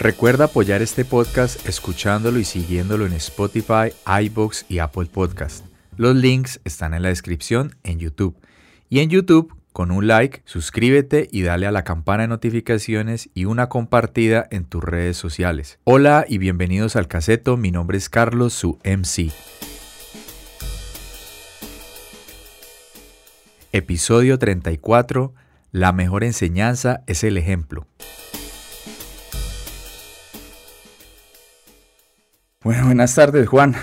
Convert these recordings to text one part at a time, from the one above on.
Recuerda apoyar este podcast escuchándolo y siguiéndolo en Spotify, iBox y Apple Podcast. Los links están en la descripción en YouTube. Y en YouTube, con un like, suscríbete y dale a la campana de notificaciones y una compartida en tus redes sociales. Hola y bienvenidos al caseto, mi nombre es Carlos, su MC. Episodio 34. La mejor enseñanza es el ejemplo. Bueno, buenas tardes, Juan.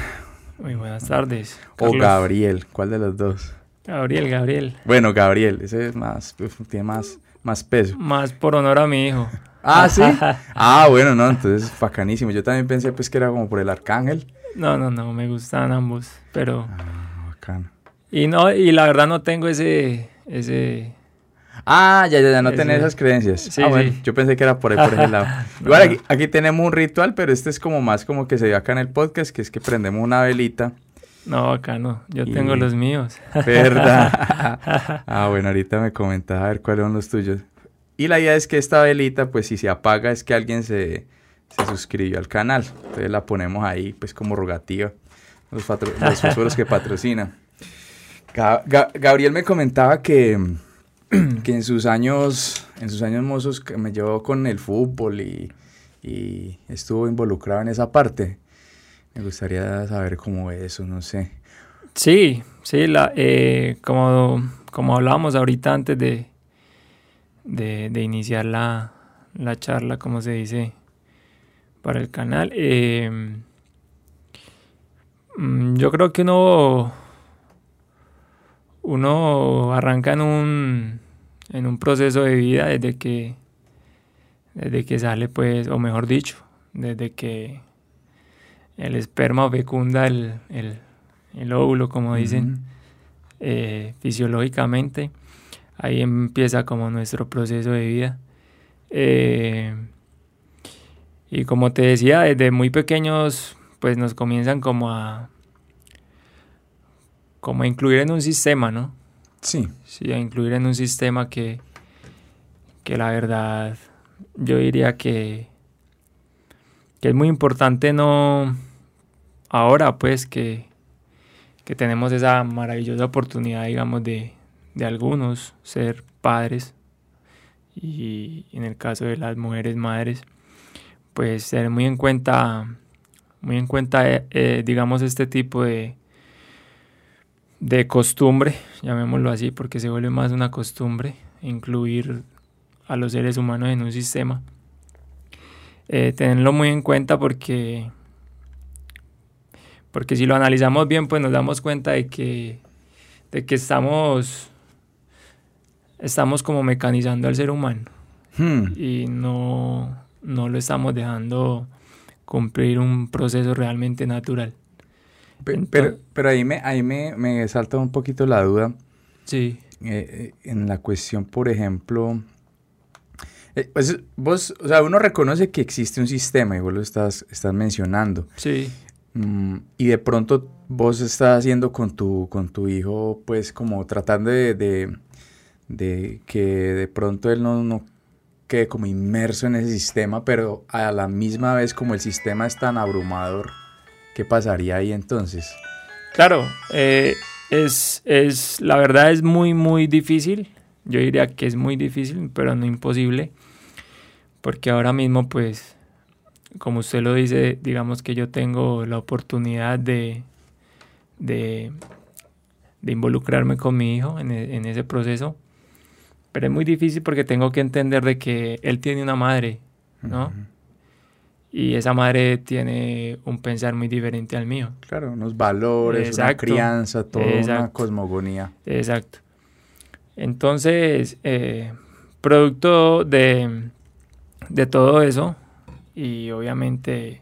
Muy buenas tardes. O Gabriel, ¿cuál de los dos? Gabriel, Gabriel. Bueno, Gabriel, ese es más, tiene más, más peso. Más por honor a mi hijo. Ah, sí. ah, bueno, no, entonces bacanísimo. Yo también pensé pues que era como por el arcángel. No, no, no, me gustan ambos, pero. Ah, bacano. Y no, y la verdad no tengo ese, ese. Ah, ya, ya, ya, no tenés esas creencias. Sí, ah, bueno, sí. yo pensé que era por, ahí, por ese lado. Igual aquí, aquí tenemos un ritual, pero este es como más como que se ve acá en el podcast, que es que prendemos una velita. No, acá no. Yo Y- tengo los míos. ¿Verdad? ah, bueno, ahorita me comentas a ver cuáles son los tuyos. Y la idea es que esta velita, pues si se apaga, es que alguien se, se suscribió al canal. Entonces la ponemos ahí, pues como rogativa. Los, patro- los que patrocina. Ga- Ga- Gabriel me comentaba que, que en sus años, en sus años mozos que me llevó con el fútbol y, y estuvo involucrado en esa parte. Me gustaría saber cómo es eso, no sé. Sí, sí, la, eh, como, como hablábamos ahorita antes de, de, de iniciar la, la charla, como se dice, para el canal, eh, mm, yo creo que uno, uno arranca en un, en un proceso de vida desde que, desde que sale, pues, o mejor dicho, desde que el esperma fecunda el, el, el óvulo, como dicen, eh, fisiológicamente. Ahí empieza como nuestro proceso de vida. Eh, y como te decía, desde muy pequeños, pues nos comienzan como a, como a incluir en un sistema, ¿no? Sí. Sí, a incluir en un sistema que, que la verdad, yo diría que, que es muy importante no, ahora pues que, que tenemos esa maravillosa oportunidad, digamos, de, de algunos ser padres y en el caso de las mujeres madres, pues tener muy en cuenta, muy en cuenta, eh, eh, digamos, este tipo de, de costumbre, llamémoslo así, porque se vuelve más una costumbre, incluir a los seres humanos en un sistema. Eh, tenerlo muy en cuenta porque, porque si lo analizamos bien, pues nos damos cuenta de que, de que estamos, estamos como mecanizando al ser humano Hmm. y no, no lo estamos dejando cumplir un proceso realmente natural. Pero, pero ahí, me, ahí me, me salta un poquito la duda Sí, eh, eh, en la cuestión, por ejemplo, eh, pues, vos, o sea, uno reconoce que existe un sistema y vos lo estás, estás mencionando. Sí, Mm, y de pronto vos estás haciendo con tu, con tu hijo, pues como tratando de, de, de que de pronto él no, no quede como inmerso en ese sistema, pero a la misma vez como el sistema es tan abrumador, ¿qué pasaría ahí entonces? Claro, eh, es, es, la verdad es muy, muy difícil. Yo diría que es muy difícil, pero no imposible. Porque ahora mismo, pues, como usted lo dice, digamos que yo tengo la oportunidad de, de, de involucrarme con mi hijo en, e- en ese proceso. Pero es muy difícil porque tengo que entender de que él tiene una madre, ¿no? Ujú. Y esa madre tiene un pensar muy diferente al mío. Claro, unos valores, una crianza, toda una exacto. cosmogonía. Exacto. Entonces, eh, producto de, de todo eso y obviamente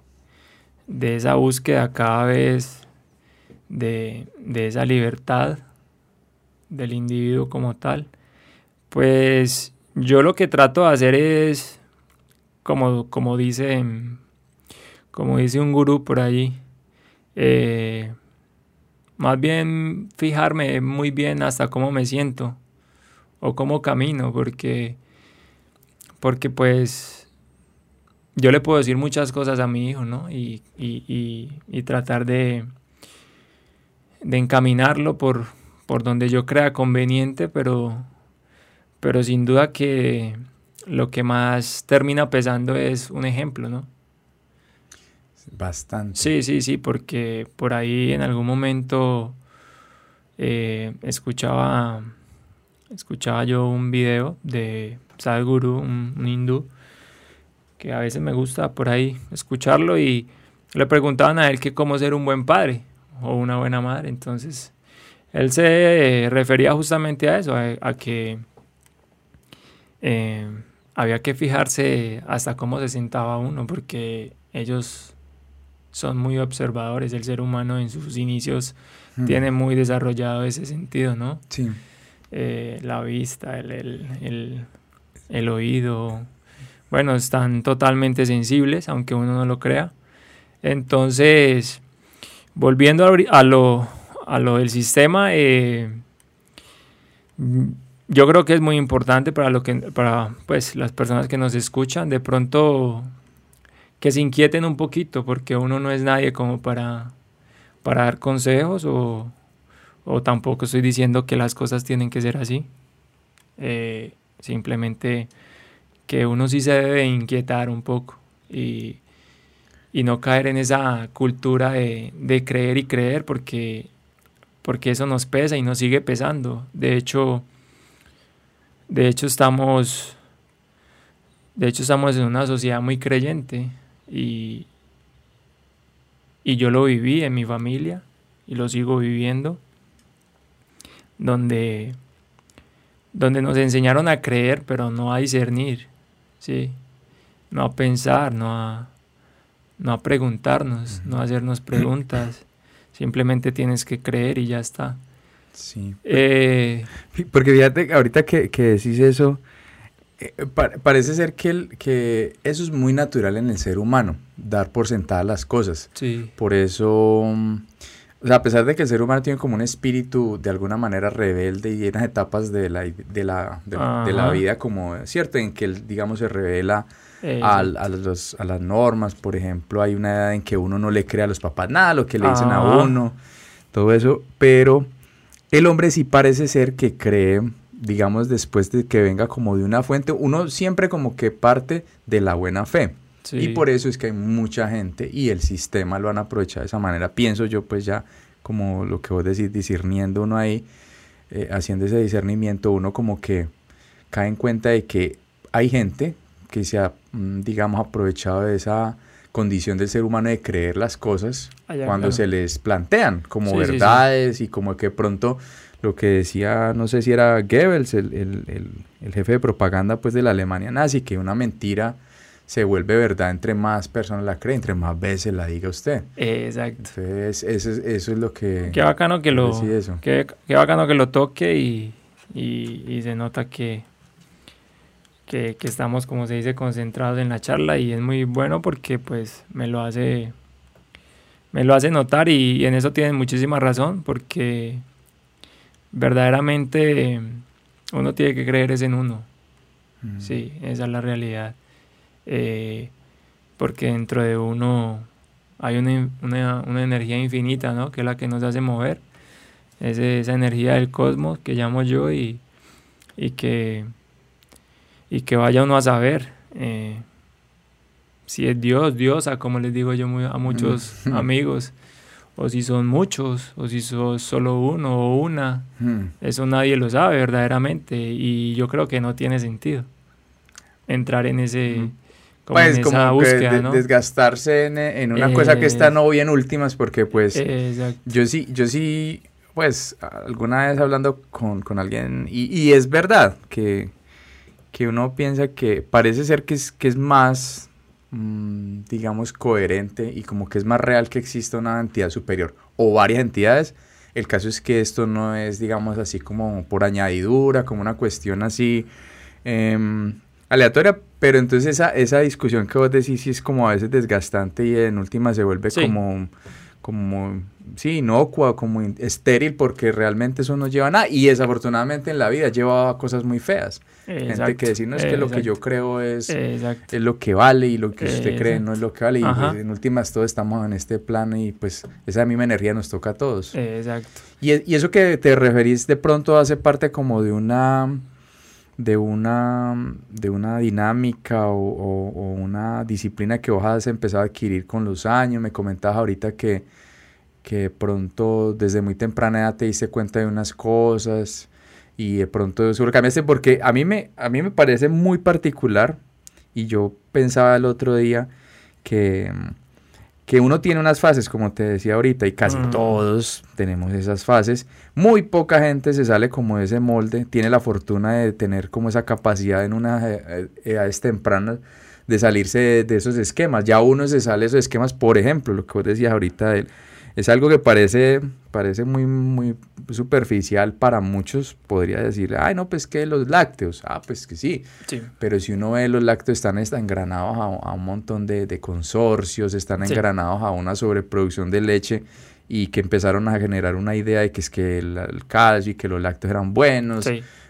de esa búsqueda cada vez de, de esa libertad del individuo como tal, pues yo lo que trato de hacer es, como, como dice, como dice un gurú por allí, eh, más bien fijarme muy bien hasta cómo me siento o cómo camino, porque, porque pues yo le puedo decir muchas cosas a mi hijo, ¿no? Y, y, tratar de, de encaminarlo por, por donde yo crea conveniente, pero, pero sin duda que lo que más termina pesando es un ejemplo, ¿no? Bastante. Sí, sí, sí, porque por ahí en algún momento eh, escuchaba, escuchaba yo un video de Sadhguru, un, hindú, que a veces me gusta por ahí escucharlo y le preguntaban a él que cómo ser un buen padre o una buena madre. Entonces, él se refería justamente a eso, a, que eh, había que fijarse hasta cómo se sentaba uno, porque ellos son muy observadores. El ser humano en sus inicios hmm. tiene muy desarrollado ese sentido, ¿no? Sí. Eh, la vista, el, el, el oído, bueno, están totalmente sensibles, aunque uno no lo crea. Entonces, volviendo a lo, a lo del sistema, eh, yo creo que es muy importante para, lo que, para pues, las personas que nos escuchan, de pronto que se inquieten un poquito, porque uno no es nadie como para, para dar consejos o, o tampoco estoy diciendo que las cosas tienen que ser así. Eh, simplemente que uno sí se debe inquietar un poco y, no caer en esa cultura de, creer y creer porque, porque eso nos pesa y nos sigue pesando. De hecho, de hecho estamos, de hecho estamos en una sociedad muy creyente y, y yo lo viví en mi familia y lo sigo viviendo, donde, donde nos enseñaron a creer pero no a discernir ¿sí? No a pensar, no a, no a preguntarnos, no a hacernos preguntas. Simplemente tienes que creer y ya está. Sí. Eh, porque fíjate, ahorita que, que decís eso, parece ser que, el, que eso es muy natural en el ser humano, dar por sentadas las cosas. Sí. Por eso, mm, o sea, a pesar de que el ser humano tiene como un espíritu de alguna manera rebelde y llenas etapas de la, de la, de, la vida, como, ¿cierto? En que él, digamos, se revela a, a, los, a, las normas, por ejemplo, hay una edad en que uno no le cree a los papás nada, lo que le dicen a uno, todo eso, pero el hombre sí parece ser que cree, digamos, después de que venga como de una fuente, uno siempre como que parte de la buena fe. Y por eso es que hay mucha gente y el sistema lo han aprovechado de esa manera. Pienso yo pues ya como lo que vos decís, discerniendo uno ahí, eh, haciendo ese discernimiento, uno como que cae en cuenta de que hay gente que se ha, mm, digamos, aprovechado de esa condición del ser humano de creer las cosas cuando se les plantean como verdades y como que pronto lo que decía, no sé si era Goebbels, el, el, el jefe de propaganda pues de la Alemania nazi, que una mentira se vuelve verdad entre más personas la creen, entre más veces la diga usted. Exacto. Entonces, eso, eso es lo que... Qué bacano que lo, qué, qué, bacano que lo toque y, y, se nota que, que, que, estamos, como se dice, concentrados en la charla y es muy bueno porque pues me lo hace, me lo hace notar y, en eso tienen muchísima razón porque verdaderamente uno tiene que creer es en uno. Mm. Sí, esa es la realidad. Eh, porque dentro de uno hay una, una, energía infinita, ¿no? Que es la que nos hace mover. Es esa energía del cosmos que llamo yo y, y, que, y que vaya uno a saber eh, si es Dios, Diosa, como les digo yo a muchos amigos, o si son muchos, o si son solo uno o una. Mm. Eso nadie lo sabe verdaderamente y yo creo que no tiene sentido entrar en ese pues como desgastarse en, una cosa que está no bien últimas porque pues yo sí, yo sí, pues alguna vez hablando con, alguien y, es verdad que, que uno piensa que parece ser que es, que es más, mm, digamos, coherente y como que es más real que exista una entidad superior o varias entidades. El caso es que esto no es, digamos, así como por añadidura, como una cuestión así em, aleatoria, pero entonces esa, esa discusión que vos decís sí es como a veces desgastante y en última se vuelve como, como sí, inocua, como estéril, porque realmente eso no lleva a nada. Y desafortunadamente en la vida lleva a cosas muy feas. Gente que decir, no es que lo que yo creo es, es lo que vale y lo que usted cree no es lo que vale. Y pues, en últimas todos estamos en este plano y pues esa misma energía nos toca a todos. Exacto. Y, y eso que te referís de pronto hace parte como de una de una, de una dinámica o, una disciplina que vos has empezado a adquirir con los años. Me comentabas ahorita que, que pronto desde muy temprana edad te diste cuenta de unas cosas y de pronto lo cambiaste porque a mí me, a mí me parece muy particular y yo pensaba el otro día que que uno tiene unas fases, como te decía ahorita, y casi mm. todos tenemos esas fases. Muy poca gente se sale como de ese molde, tiene la fortuna de tener como esa capacidad en unas eh, eh, edades tempranas de salirse de, esos esquemas. Ya uno se sale de esos esquemas, por ejemplo, lo que vos decías ahorita de es algo que parece, parece muy, muy superficial para muchos. Podría decir, ay, no, pues que los lácteos. Ah, pues que sí. Pero si uno ve, los lácteos están, están engranados a, un montón de, consorcios, están engranados a una sobreproducción de leche y que empezaron a generar una idea de que es que el, calcio y que los lácteos eran buenos.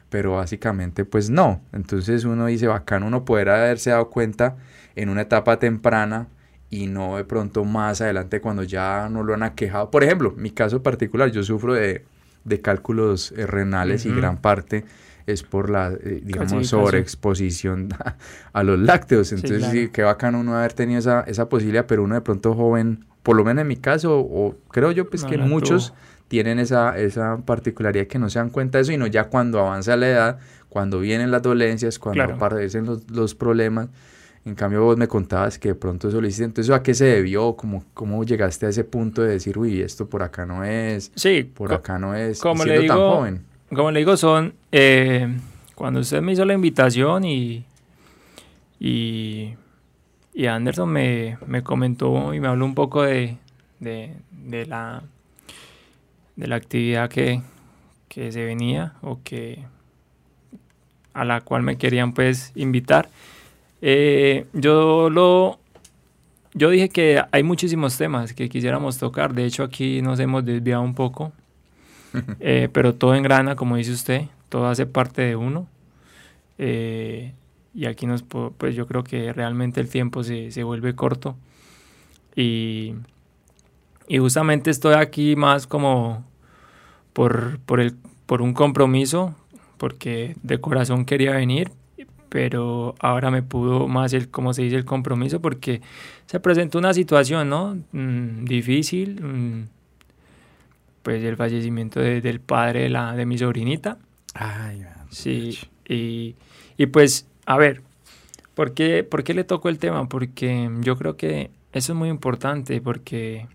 Pero básicamente, pues no. Entonces uno dice, bacán, uno poder haberse dado cuenta en una etapa temprana y no de pronto más adelante cuando ya no lo han aquejado. Por ejemplo, mi caso particular, yo sufro de, de cálculos eh, renales y gran parte es por la, eh, digamos, sobreexposición a, los lácteos. Entonces, sí, qué bacano uno haber tenido esa, esa posibilidad, pero uno de pronto joven, por lo menos en mi caso, o creo yo pues que muchos tienen esa, esa particularidad que no se dan cuenta de eso, y no ya cuando avanza la edad, cuando vienen las dolencias, cuando aparecen los, los problemas, en cambio vos me contabas que de pronto eso lo hiciste. Entonces, ¿a qué se debió? ¿Cómo, ¿Cómo llegaste a ese punto de decir, uy, esto por acá no es? Sí. Por acá no es. Como le digo, tan joven. Como le digo, son... Eh, cuando usted me hizo la invitación y... Y, y Anderson me, me comentó y me habló un poco de, de, de la, de la actividad que, que se venía o que a la cual me querían pues invitar. Eh, yo lo yo dije que hay muchísimos temas que quisiéramos tocar. De hecho, aquí nos hemos desviado un poco. Eh, pero todo engrana, como dice usted. Todo hace parte de uno. Eh, y aquí nos, pues yo creo que realmente el tiempo se, se vuelve corto. Y, y, justamente estoy aquí más como por, por, el, por un compromiso, porque de corazón quería venir, pero ahora me pudo más el, como se dice, el compromiso porque se presentó una situación, ¿no? Mm, difícil, mm, pues el fallecimiento del padre de, la, de mi sobrinita. Ay, sí, y, y, pues, a ver, ¿por qué, ¿por qué le tocó el tema? Porque yo creo que eso es muy importante porque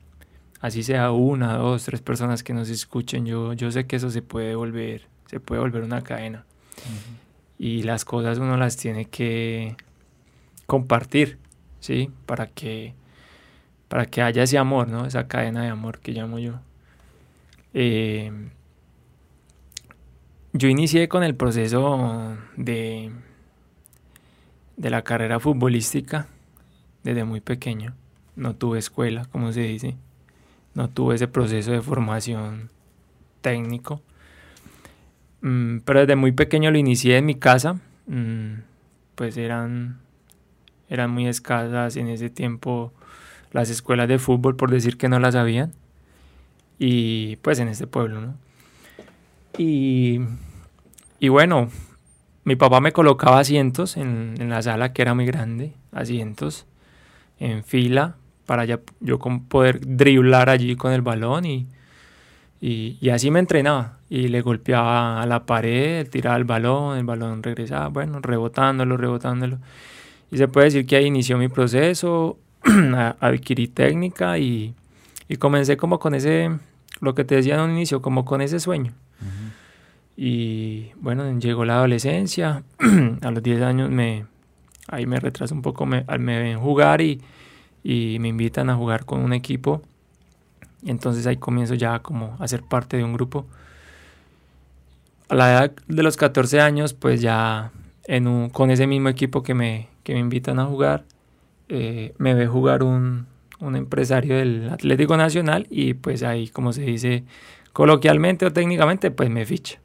así sea una, dos, tres personas que nos escuchen, yo, yo sé que eso se puede volver, se puede volver una cadena y las cosas uno las tiene que compartir, ¿sí? Para que, para que haya ese amor, ¿no? Esa cadena de amor que llamo yo. Eh, yo inicié con el proceso de, de la carrera futbolística desde muy pequeño. No tuve escuela, como se dice. No tuve ese proceso de formación técnico. Mm, pero desde muy pequeño lo inicié en mi casa. Mm, pues eran, eran muy escasas en ese tiempo las escuelas de fútbol, por decir que no las habían. Y pues en este pueblo, ¿no? Y, y bueno, mi papá me colocaba asientos en, en, la sala que era muy grande, asientos en fila para ya, yo poder driblar allí con el balón y, y, así me entrenaba. Y le golpeaba a la pared, tiraba el balón, el balón regresaba, bueno, rebotándolo, rebotándolo. Y se puede decir que ahí inició mi proceso, adquirí técnica y, y, comencé como con ese, lo que te decía en un inicio, como con ese sueño. Y bueno, llegó la adolescencia, a los 10 años me, ahí me retraso un poco, me, me ven jugar y, y me invitan a jugar con un equipo y entonces ahí comienzo ya como a ser parte de un grupo. A la edad de los 14 años, pues ya en un, con ese mismo equipo que me, que me invitan a jugar, eh, me ve jugar un, un empresario del Atlético Nacional y pues ahí, como se dice coloquialmente o técnicamente, pues me ficha.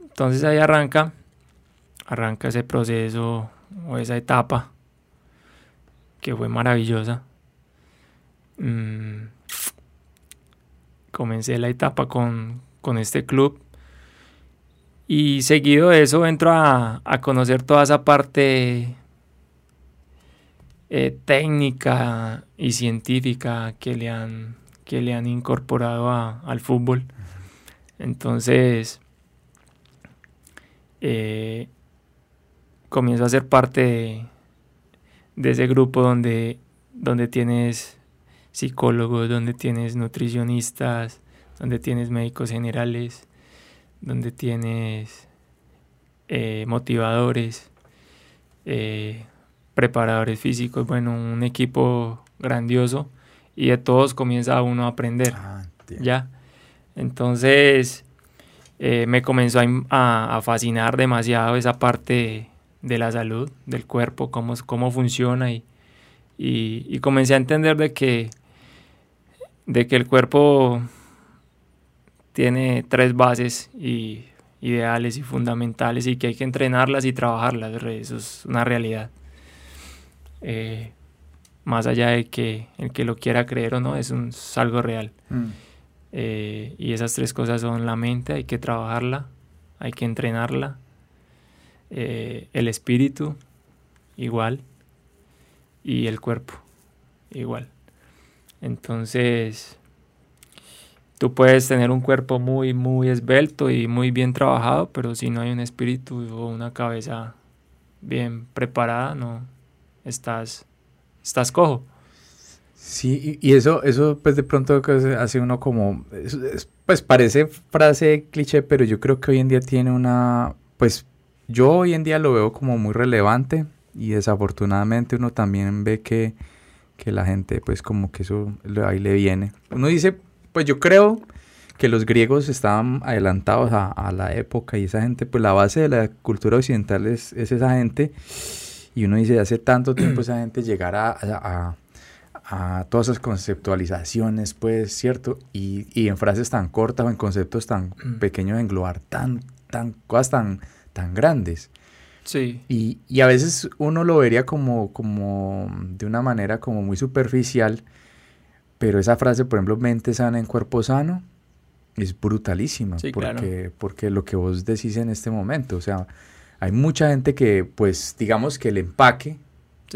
Entonces ahí arranca, arranca ese proceso o esa etapa que fue maravillosa. Mm, comencé la etapa con, con, este club y seguido de eso entro a, a conocer toda esa parte eh, técnica y científica que le han, que le han incorporado al fútbol. Entonces, eh, comienzo a ser parte de, ese grupo donde, donde tienes psicólogos, donde tienes nutricionistas, donde tienes médicos generales, donde tienes eh, motivadores, preparadores físicos, bueno, un equipo grandioso y de todos comienza uno a aprender. Ah, ya. Entonces eh, me comenzó a, fascinar demasiado esa parte de, la salud, del cuerpo, cómo, cómo funciona y, y, comencé a entender de que, de que el cuerpo tiene tres bases y ideales y fundamentales y que hay que entrenarlas y trabajarlas. Eso es una realidad. Eh, más allá de que el que lo quiera creer o no, es, un, algo real. Mm. Eh, y esas tres cosas son la mente, hay que trabajarla, hay que entrenarla, eh, el espíritu, igual, y el cuerpo, igual. Entonces, tú puedes tener un cuerpo muy, muy esbelto y muy bien trabajado, pero si no hay un espíritu o una cabeza bien preparada, no, estás, estás cojo. Sí, y eso, eso pues de pronto hace uno como, pues parece frase cliché, pero yo creo que hoy en día tiene una, pues yo hoy en día lo veo como muy relevante y desafortunadamente uno también ve que, que la gente pues como que eso ahí le viene. Uno dice, pues yo creo que los griegos estaban adelantados a, la época y esa gente, pues la base de la cultura occidental es, es esa gente y uno dice, hace tanto tiempo esa gente llegará a, todas esas conceptualizaciones, pues, ¿cierto? Y, en frases tan cortas o en conceptos tan mm. pequeños englobar tan, tan, cosas tan, tan grandes. Sí. Y, a veces uno lo vería como, como de una manera como muy superficial, pero esa frase, por ejemplo, mente sana en cuerpo sano, es brutalísima. porque, porque lo que vos decís en este momento, o sea, hay mucha gente que, pues, digamos que el empaque,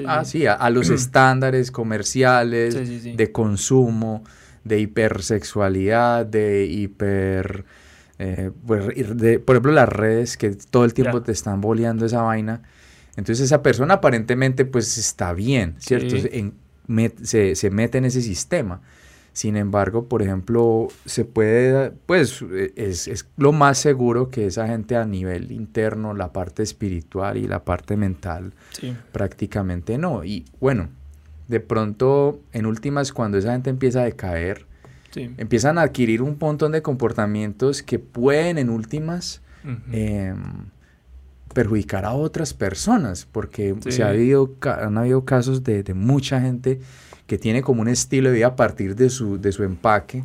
ah, sí, a, los estándares comerciales de consumo, de hipersexualidad, de hiper... Eh, pues, de, por ejemplo, las redes que todo el tiempo te están boleando esa vaina. Entonces esa persona aparentemente pues está bien, ¿cierto? Se, se, mete en ese sistema. Sin embargo, por ejemplo, se puede, pues es, lo más seguro que esa gente a nivel interno, la parte espiritual y la parte mental, prácticamente no. Y bueno, de pronto, en últimas, cuando esa gente empieza a decaer, empiezan a adquirir un montón de comportamientos que pueden, en últimas, perjudicar a otras personas, porque se ha habido, han habido casos de, de mucha gente que tiene como un estilo de vida a partir de su, de su empaque,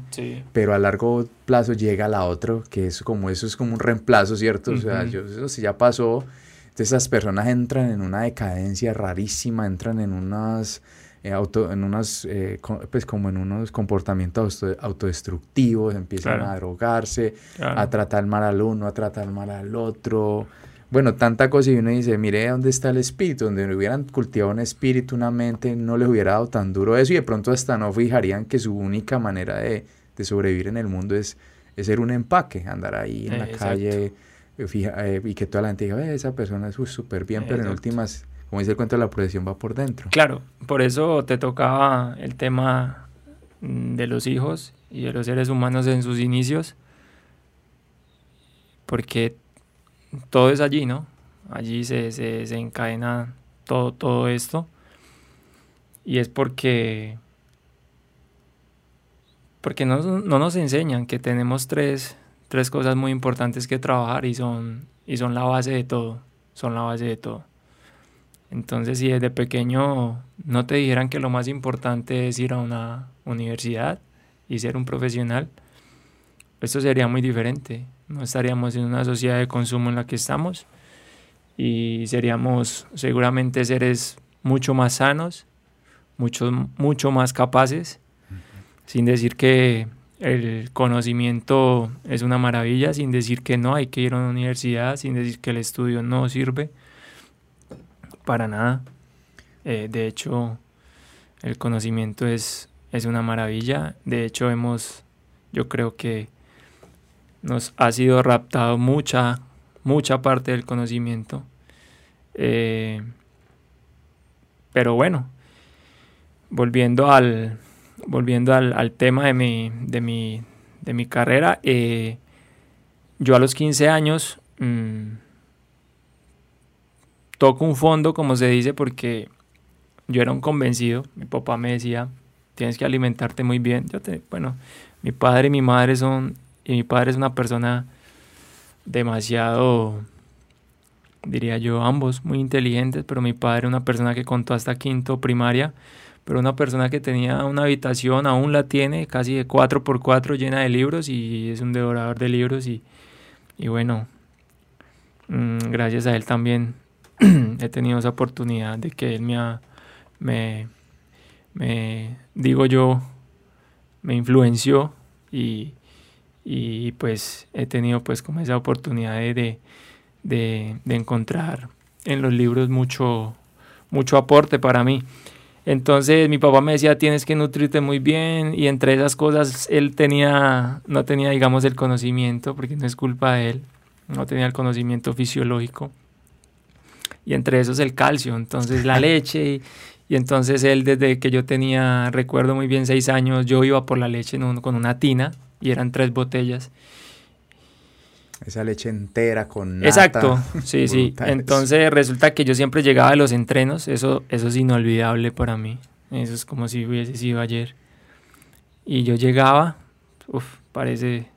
pero a largo plazo llega a la otra, que es como eso es como un reemplazo, ¿cierto? O sea, yo, eso sí ya pasó. Entonces esas personas entran en una decadencia rarísima, entran en unas... Eh, auto, en unas, eh, pues como en unos comportamientos autodestructivos, empiezan a drogarse, a tratar mal al uno, a tratar mal al otro, bueno, tanta cosa y uno dice, mire dónde está el espíritu, donde hubieran cultivado un espíritu, una mente, no les hubiera dado tan duro eso y de pronto hasta no fijarían que su única manera de, sobrevivir en el mundo es, ser un empaque, andar ahí en la calle eh, eh, y que toda la gente diga, esa persona es súper bien, pero en últimas, como dice el cuento, la protección va por dentro. Claro, por eso te tocaba el tema mm, de los hijos y de los seres humanos en sus inicios, porque todo es allí, ¿no? Allí se, se, encadena todo, todo esto. Y es porque, porque no, no, nos enseñan que tenemos tres, tres cosas muy importantes que trabajar y son, y son la base de todo. Son la base de todo. Entonces, si desde pequeño no te dijeran que lo más importante es ir a una universidad y ser un profesional, esto sería muy diferente. No estaríamos en una sociedad de consumo en la que estamos y seríamos seguramente seres mucho más sanos, mucho, mucho más capaces, sin decir que el conocimiento es una maravilla, sin decir que no hay que ir a una universidad, sin decir que el estudio no sirve para nada. Eh, de hecho, el conocimiento es, es una maravilla. De hecho, hemos, yo creo que nos ha sido raptado mucha, mucha parte del conocimiento. Eh, pero bueno, volviendo al, volviendo al, tema de mi, de mi, de mi carrera, eh, yo a los 15 años mm, toco un fondo, como se dice, porque yo era un convencido. Mi papá me decía, tienes que alimentarte muy bien. Yo bueno, mi padre y mi madre son, y mi padre es una persona demasiado, diría yo, ambos muy inteligentes, pero mi padre una persona que contó hasta quinto primaria pero una persona que tenía una habitación, aún la tiene, casi de 4x4 llena de libros y es un devorador de libros y, y bueno, mm, gracias a él también he tenido esa oportunidad de que él me, me, me, digo yo, me influenció y, y pues he tenido pues como esa oportunidad de, de, de encontrar en los libros mucho, mucho aporte para mí. Entonces mi papá me decía, tienes que nutrirte muy bien y entre esas cosas él tenía, no tenía, digamos, el conocimiento, porque no es culpa de él, no tenía el conocimiento fisiológico. Y entre esos el calcio, entonces la leche. Y, entonces él desde que yo tenía, recuerdo muy bien, seis años, yo iba por la leche con una tina y eran tres botellas. Esa leche entera con nata. Exacto, sí, sí. Entonces resulta que yo siempre llegaba a los entrenos, eso, eso es inolvidable para mí. Eso es como si hubiese sido ayer. Y yo llegaba, uff, parece,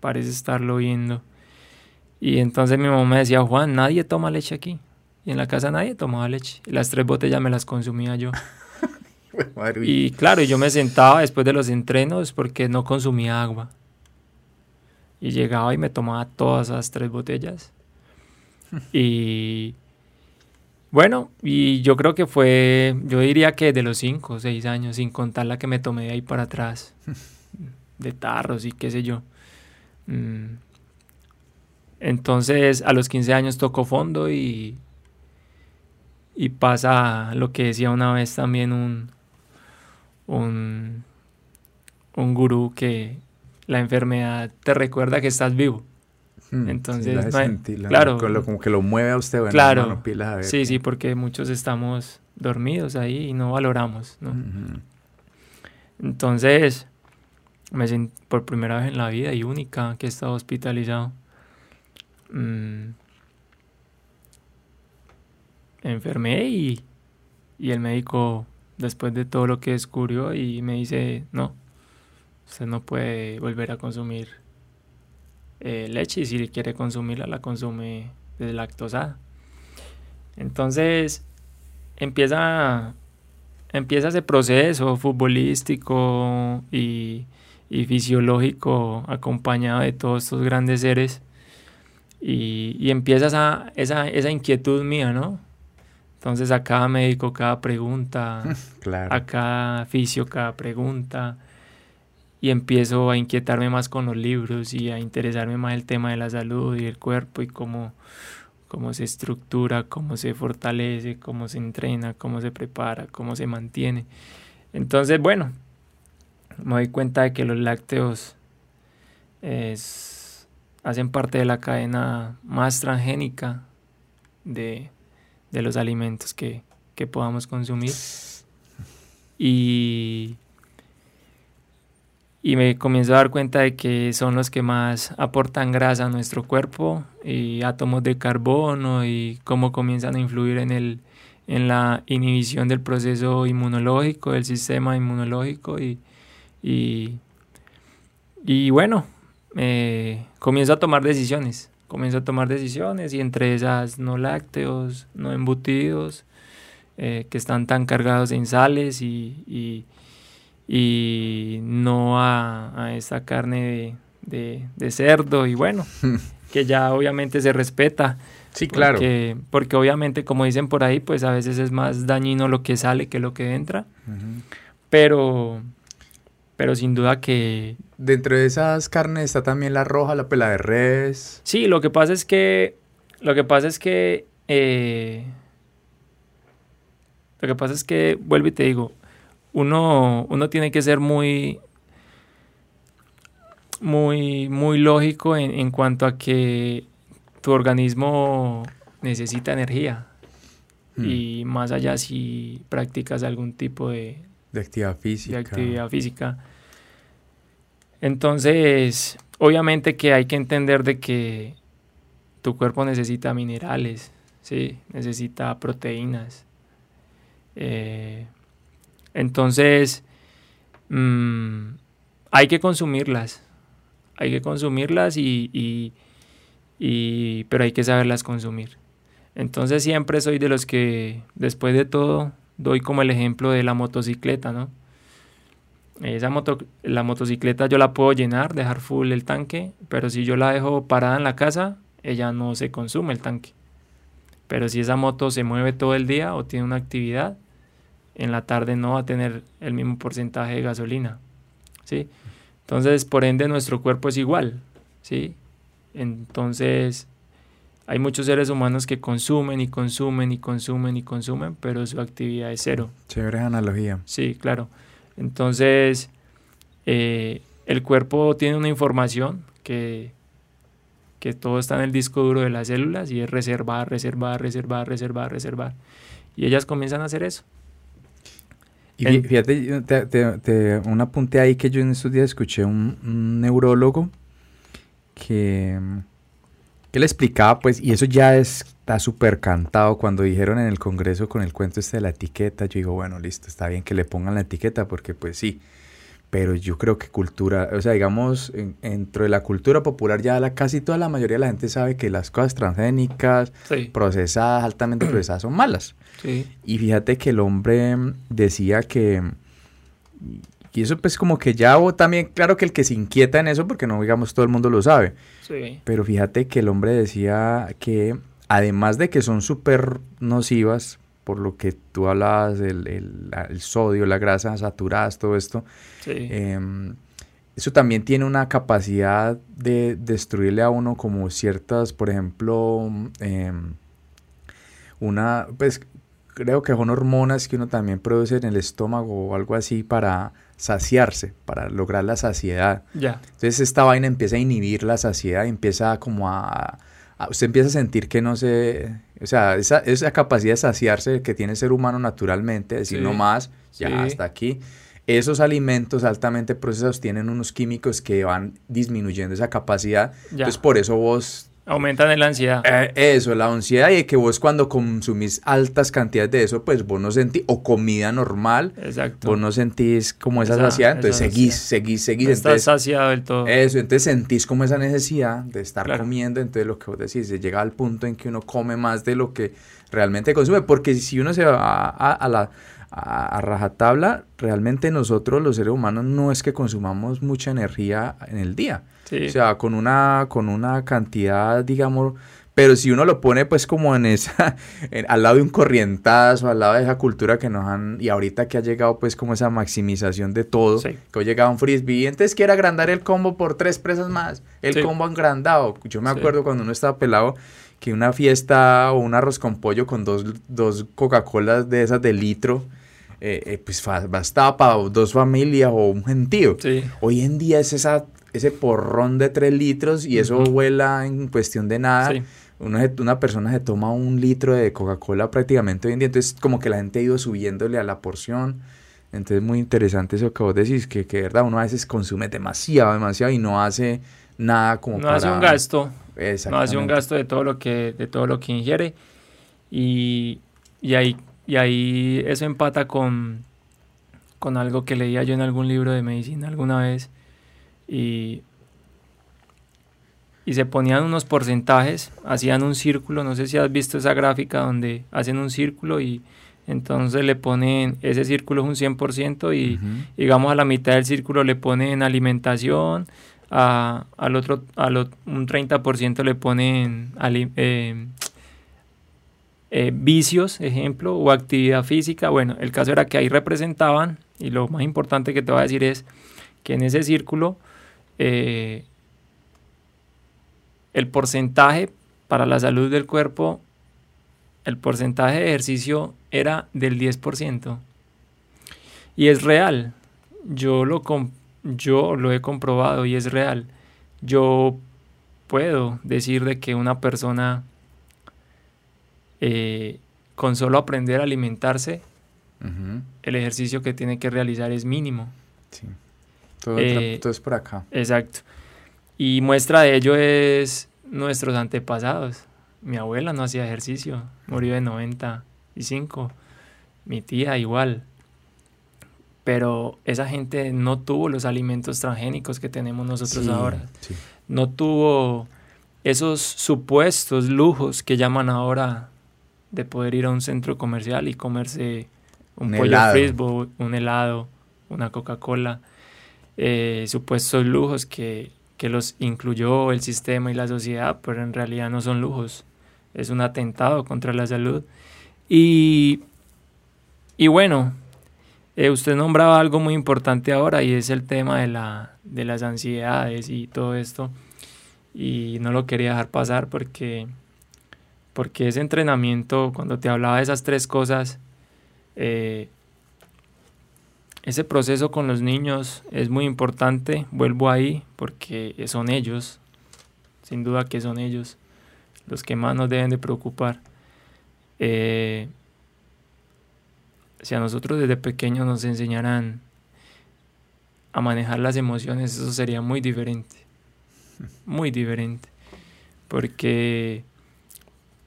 parece estarlo viendo. Y entonces mi mamá me decía, Juan, nadie toma leche aquí. Y en la casa nadie tomaba leche. Y las tres botellas me las consumía yo. y claro, yo me sentaba después de los entrenos porque no consumía agua. Y llegaba y me tomaba todas esas tres botellas. y bueno, y yo creo que fue, yo diría que de los cinco o seis años, sin contar la que me tomé de ahí para atrás, de tarros y qué sé yo. Mm. Entonces, a los 15 años tocó fondo y, y pasa lo que decía una vez también un, un, un gurú que la enfermedad te recuerda que estás vivo. Hmm, Entonces, claro, como que lo mueve a usted, bueno, claro, sí, sí, porque muchos estamos dormidos ahí y no valoramos, ¿no? Entonces, me por primera vez en la vida y única que he estado hospitalizado. Mm, enfermé y, y el médico, después de todo lo que descubrió, y me dice, no, Usted no puede volver a consumir eh, leche y si quiere consumirla, la consume lactosa. Entonces empieza, empieza ese proceso futbolístico y, fisiológico acompañado de todos estos grandes seres. Y, empieza esa, esa, esa, inquietud mía, ¿no? Entonces a cada médico, cada pregunta, a cada fisio, cada pregunta, y empiezo a inquietarme más con los libros y a interesarme más el tema de la salud y el cuerpo y cómo, cómo se estructura, cómo se fortalece, cómo se entrena, cómo se prepara, cómo se mantiene. Entonces, bueno, me doy cuenta de que los lácteos hacen parte de la cadena más transgénica de, los alimentos que, que podamos consumir. Y y me comienzo a dar cuenta de que son los que más aportan grasa a nuestro cuerpo y átomos de carbono y cómo comienzan a influir en, el, en la inhibición del proceso inmunológico, del sistema inmunológico y, y, bueno, eh, comienzo a tomar decisiones, comienzo a tomar decisiones y entre esas no lácteos, no embutidos, eh, que están tan cargados en sales y, y, no a, a, esta carne de, de, cerdo y bueno, que ya obviamente se respeta. Sí, claro. Porque, porque, obviamente, como dicen por ahí, pues a veces es más dañino lo que sale que lo que entra. Pero, pero sin duda que... Dentro de esas carnes está también la roja, la pela de res. Sí, lo que pasa es que... Lo que pasa es que... Eh, lo que pasa es que, vuelvo y te digo, uno, uno tiene que ser muy... Muy, muy lógico en, en cuanto a que tu organismo necesita energía. Hmm. Y más allá si practicas algún tipo de, de actividad física. De actividad física. Entonces, obviamente que hay que entender de que tu cuerpo necesita minerales, ¿sí? necesita proteínas. Eh, entonces, mm, hay que consumirlas. Hay que consumirlas y, y, pero hay que saberlas consumir. Entonces siempre soy de los que, después de todo, doy como el ejemplo de la motocicleta, ¿no? Esa moto, la motocicleta yo la puedo llenar, dejar full el tanque, pero si yo la dejo parada en la casa, ella no se consume el tanque. Pero si esa moto se mueve todo el día o tiene una actividad, en la tarde no va a tener el mismo porcentaje de gasolina. ¿sí? Entonces, por ende, nuestro cuerpo es igual. ¿sí? Entonces, hay muchos seres humanos que consumen y consumen y consumen y consumen, pero su actividad es cero. Chévere analogía. Sí, claro. Entonces, eh, el cuerpo tiene una información que, que todo está en el disco duro de las células y es reservar, reservar, reservar, reservar, reservar. Y ellas comienzan a hacer eso. Y fíjate, te, un apunte ahí que yo en estos días escuché un, un neurólogo que que le explicaba, pues, y eso ya está súper cantado cuando dijeron en el Congreso con el cuento este de la etiqueta, yo digo, bueno, listo, está bien que le pongan la etiqueta, porque pues sí, pero yo creo que cultura, o sea, digamos, dentro de la cultura popular ya la, casi toda la mayoría de la gente sabe que las cosas transgénicas, procesadas, altamente procesadas, son malas. Y fíjate que el hombre decía que y eso pues como que ya o también, claro que el que se inquieta en eso, porque no digamos todo el mundo lo sabe. Sí. Pero fíjate que el hombre decía que además de que son súper nocivas, por lo que tú hablabas, el, el, sodio, la grasa saturada, todo esto, em, eso también tiene una capacidad de destruirle a uno como ciertas, por ejemplo, em, una, pues creo que son hormonas que uno también produce en el estómago o algo así para saciarse, para lograr la saciedad. Ya. Entonces esta vaina empieza a inhibir la saciedad, empieza como a, usted empieza a sentir que no se, o sea, esa, esa capacidad de saciarse que tiene el ser humano naturalmente, decir no más, ya hasta aquí. Esos alimentos altamente procesados tienen unos químicos que van disminuyendo esa capacidad. Entonces por eso vos Aumentan la ansiedad. Eh, eso, la ansiedad y que vos cuando consumís altas cantidades de eso, pues vos no sentís, o comida normal, Exacto. vos no sentís como esa, saciedad, entonces seguís, seguís, seguís. estás saciado del todo. Eso, entonces sentís como esa necesidad de estar comiendo, entonces lo que vos decís, se llega al punto en que uno come más de lo que realmente consume, porque si uno se va a, la a, rajatabla, realmente nosotros los seres humanos no es que consumamos mucha energía en el día. O sea, con una, con una cantidad, digamos, pero si uno lo pone pues como en esa, al lado de un corrientazo, al lado de esa cultura que nos han, y ahorita que ha llegado pues como esa maximización de todo, que hoy llegaba un frisbee, entonces quiere agrandar el combo por tres presas más, el combo agrandado. Yo me acuerdo cuando uno estaba pelado que una fiesta o un arroz con pollo con dos, dos Coca-Colas de esas de litro, eh, eh, pues bastaba para dos familias o un gentío. Hoy en día es esa ese porrón de 3 litros y eso vuela en cuestión de nada. una persona se toma un litro de Coca-Cola prácticamente hoy en día, entonces como que la gente ha ido subiéndole a la porción. Entonces muy interesante eso que vos decís, que, que verdad uno a veces consume demasiado, demasiado y no hace nada como no hace un gasto. No hace un gasto de todo lo que, de todo lo que ingiere. Y, y, ahí, y ahí eso empata con, con algo que leía yo en algún libro de medicina alguna vez y, y se ponían unos porcentajes, hacían un círculo, no sé si has visto esa gráfica donde hacen un círculo y Entonces le ponen, ese círculo es un 100% y digamos a la mitad del círculo le ponen alimentación, a, al otro, al, un 30% le ponen eh, eh, vicios, ejemplo, o actividad física. Bueno, el caso era que ahí representaban, y lo más importante que te voy a decir es que en ese círculo eh, el porcentaje para la salud del cuerpo, el porcentaje de ejercicio era del 10%. Y es real. Yo lo, yo lo he comprobado y es real. Yo puedo decir de que una persona eh, con solo aprender a alimentarse, el ejercicio que tiene que realizar es mínimo. Sí. Todo, eh, todo, es por acá. Exacto. Y muestra de ello es nuestros antepasados. Mi abuela no hacía ejercicio, murió de 95. Mi tía igual pero esa gente no tuvo los alimentos transgénicos que tenemos nosotros ahora. No tuvo esos supuestos lujos que llaman ahora de poder ir a un centro comercial y comerse un, pollo helado. un helado, una Coca-Cola, eh, supuestos lujos que, que los incluyó el sistema y la sociedad, pero en realidad no son lujos, es un atentado contra la salud. Y, y bueno, eh, usted nombraba algo muy importante ahora y es el tema de, la, de las ansiedades y todo esto. Y no lo quería dejar pasar porque, porque ese entrenamiento, cuando te hablaba de esas tres cosas, eh, ese proceso con los niños es muy importante. Vuelvo ahí porque son ellos, sin duda que son ellos los que más nos deben de preocupar. Eh, si a nosotros desde pequeños nos enseñaran a manejar las emociones, eso sería muy diferente. Muy diferente. Porque,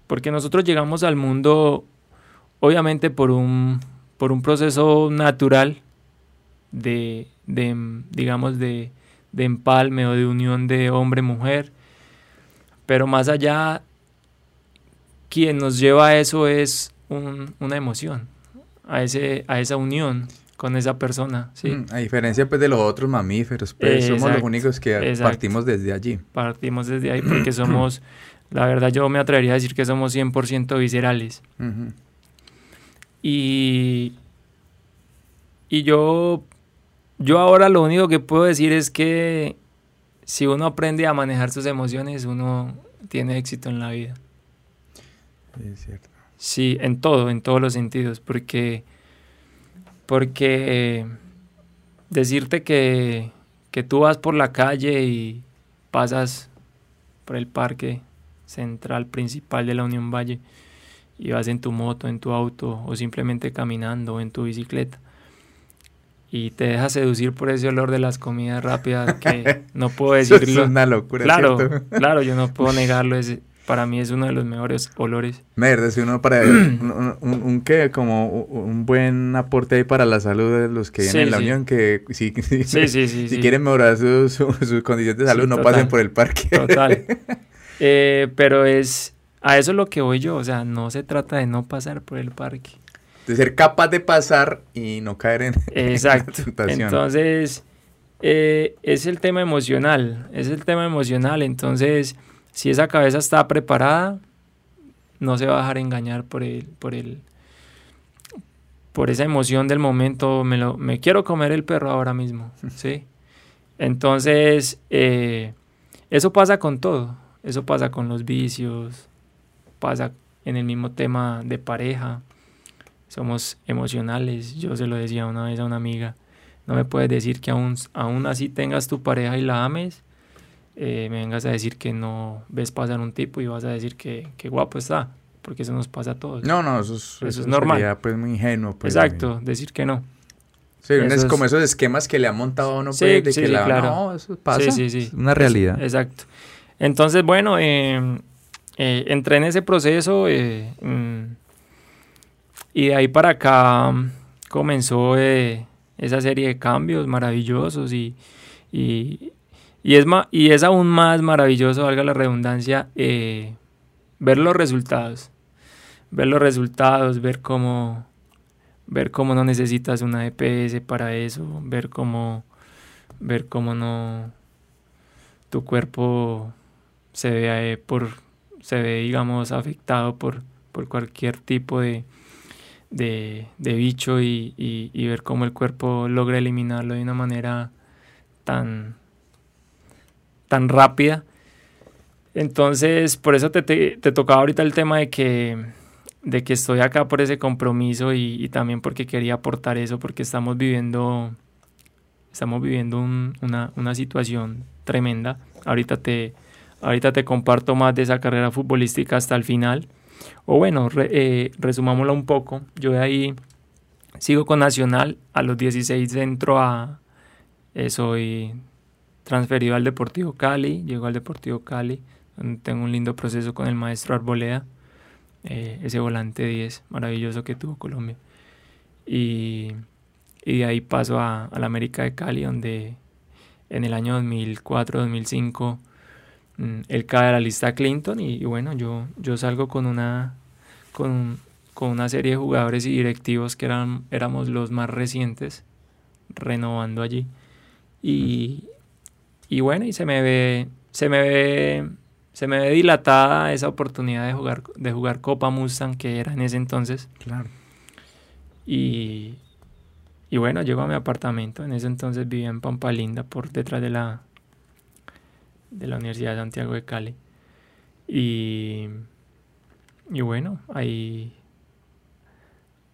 porque nosotros llegamos al mundo, obviamente, por un, por un proceso natural de, de digamos, de, de empalme o de unión de hombre-mujer. Pero más allá, quien nos lleva a eso es una emoción a, ese, a esa unión con esa persona. ¿sí? Mm, a diferencia pues, de los otros mamíferos, pues somos los únicos que partimos desde allí. Partimos desde ahí porque somos, la verdad yo me atrevería a decir que somos 100% viscerales. Y, y yo, yo ahora lo único que puedo decir es que si uno aprende a manejar sus emociones, uno tiene éxito en la vida. Es cierto. Sí, en todo, en todos los sentidos, porque, porque decirte que, que tú vas por la calle y pasas por el parque central principal de la Unión Valle y vas en tu moto, en tu auto o simplemente caminando o en tu bicicleta y te dejas seducir por ese olor de las comidas rápidas que no puedo decirlo. es una locura. Claro, claro, yo no puedo negarlo. Ese, para mí es uno de los mejores olores. Merde, si uno para un, un, ¿qué? como un buen aporte ahí para la salud de los que vienen en la unión, que si, si, quieren mejorar sus su, condiciones de salud, no pasen por el parque. Total. Eh, pero es, a eso es lo que voy yo, o sea, no se trata de no pasar por el parque. De ser capaz de pasar y no caer en, Exacto. Entonces, eh, es el tema emocional, es el tema emocional, entonces si esa cabeza está preparada, no se va a dejar engañar por el, por el, por esa emoción del momento, me, lo, me quiero comer el perro ahora mismo, ¿sí? Entonces, eh, eso pasa con todo, eso pasa con los vicios, pasa en el mismo tema de pareja, somos emocionales, yo se lo decía una vez a una amiga, no me puedes decir que aún, aún así tengas tu pareja y la ames, eh, me vengas a decir que no ves pasar un tipo y vas a decir que, guapo está, porque eso nos pasa a todos. No, no, eso es, eso es normal. pues muy ingenuo. Pues, Exacto, decir que no. Sí, es como esos esquemas que le ha montado a uno, pues, de que la, claro. no, eso pasa, sí, sí, una realidad. exacto. Entonces, bueno, em, eh, entré en ese proceso eh, mm, y de ahí para acá comenzó eh, esa serie de cambios maravillosos y, y, y es, y es aún más maravilloso, valga la redundancia, eh, ver los resultados. Ver los resultados, ver cómo, ver cómo no necesitas una EPS para eso, ver cómo, ver cómo no tu cuerpo se ve eh, por se ve digamos afectado por, por cualquier tipo de, de, bicho y, y, ver cómo el cuerpo logra eliminarlo de una manera tan, tan rápida. Entonces, por eso te, te, te, tocaba ahorita el tema de que, de que estoy acá por ese compromiso y, y también porque quería aportar eso, porque estamos viviendo, estamos viviendo una, una situación tremenda. Ahorita te, ahorita te comparto más de esa carrera futbolística hasta el final. O bueno, eh, resumámoslo un poco. Yo de ahí sigo con Nacional. A los 16 entro a... Eh, soy transferido al Deportivo Cali. Llego al Deportivo Cali. Donde tengo un lindo proceso con el maestro Arboleda. Eh, ese volante 10 maravilloso que tuvo Colombia. Y, y de ahí paso a, a la América de Cali, donde en el año 2004-2005 Mm, él cae a la lista Clinton y, bueno, yo, yo salgo con una, con, con, una serie de jugadores y directivos que eran, éramos los más recientes, renovando allí. Y, y bueno, y se me ve, se me ve, se me ve dilatada esa oportunidad de jugar, de jugar Copa Mustang que era en ese entonces. Claro. Y, y bueno, llego a mi apartamento. En ese entonces vivía en Pampalinda, por detrás de la, de la Universidad de Santiago de Cali. Y, y bueno, ahí,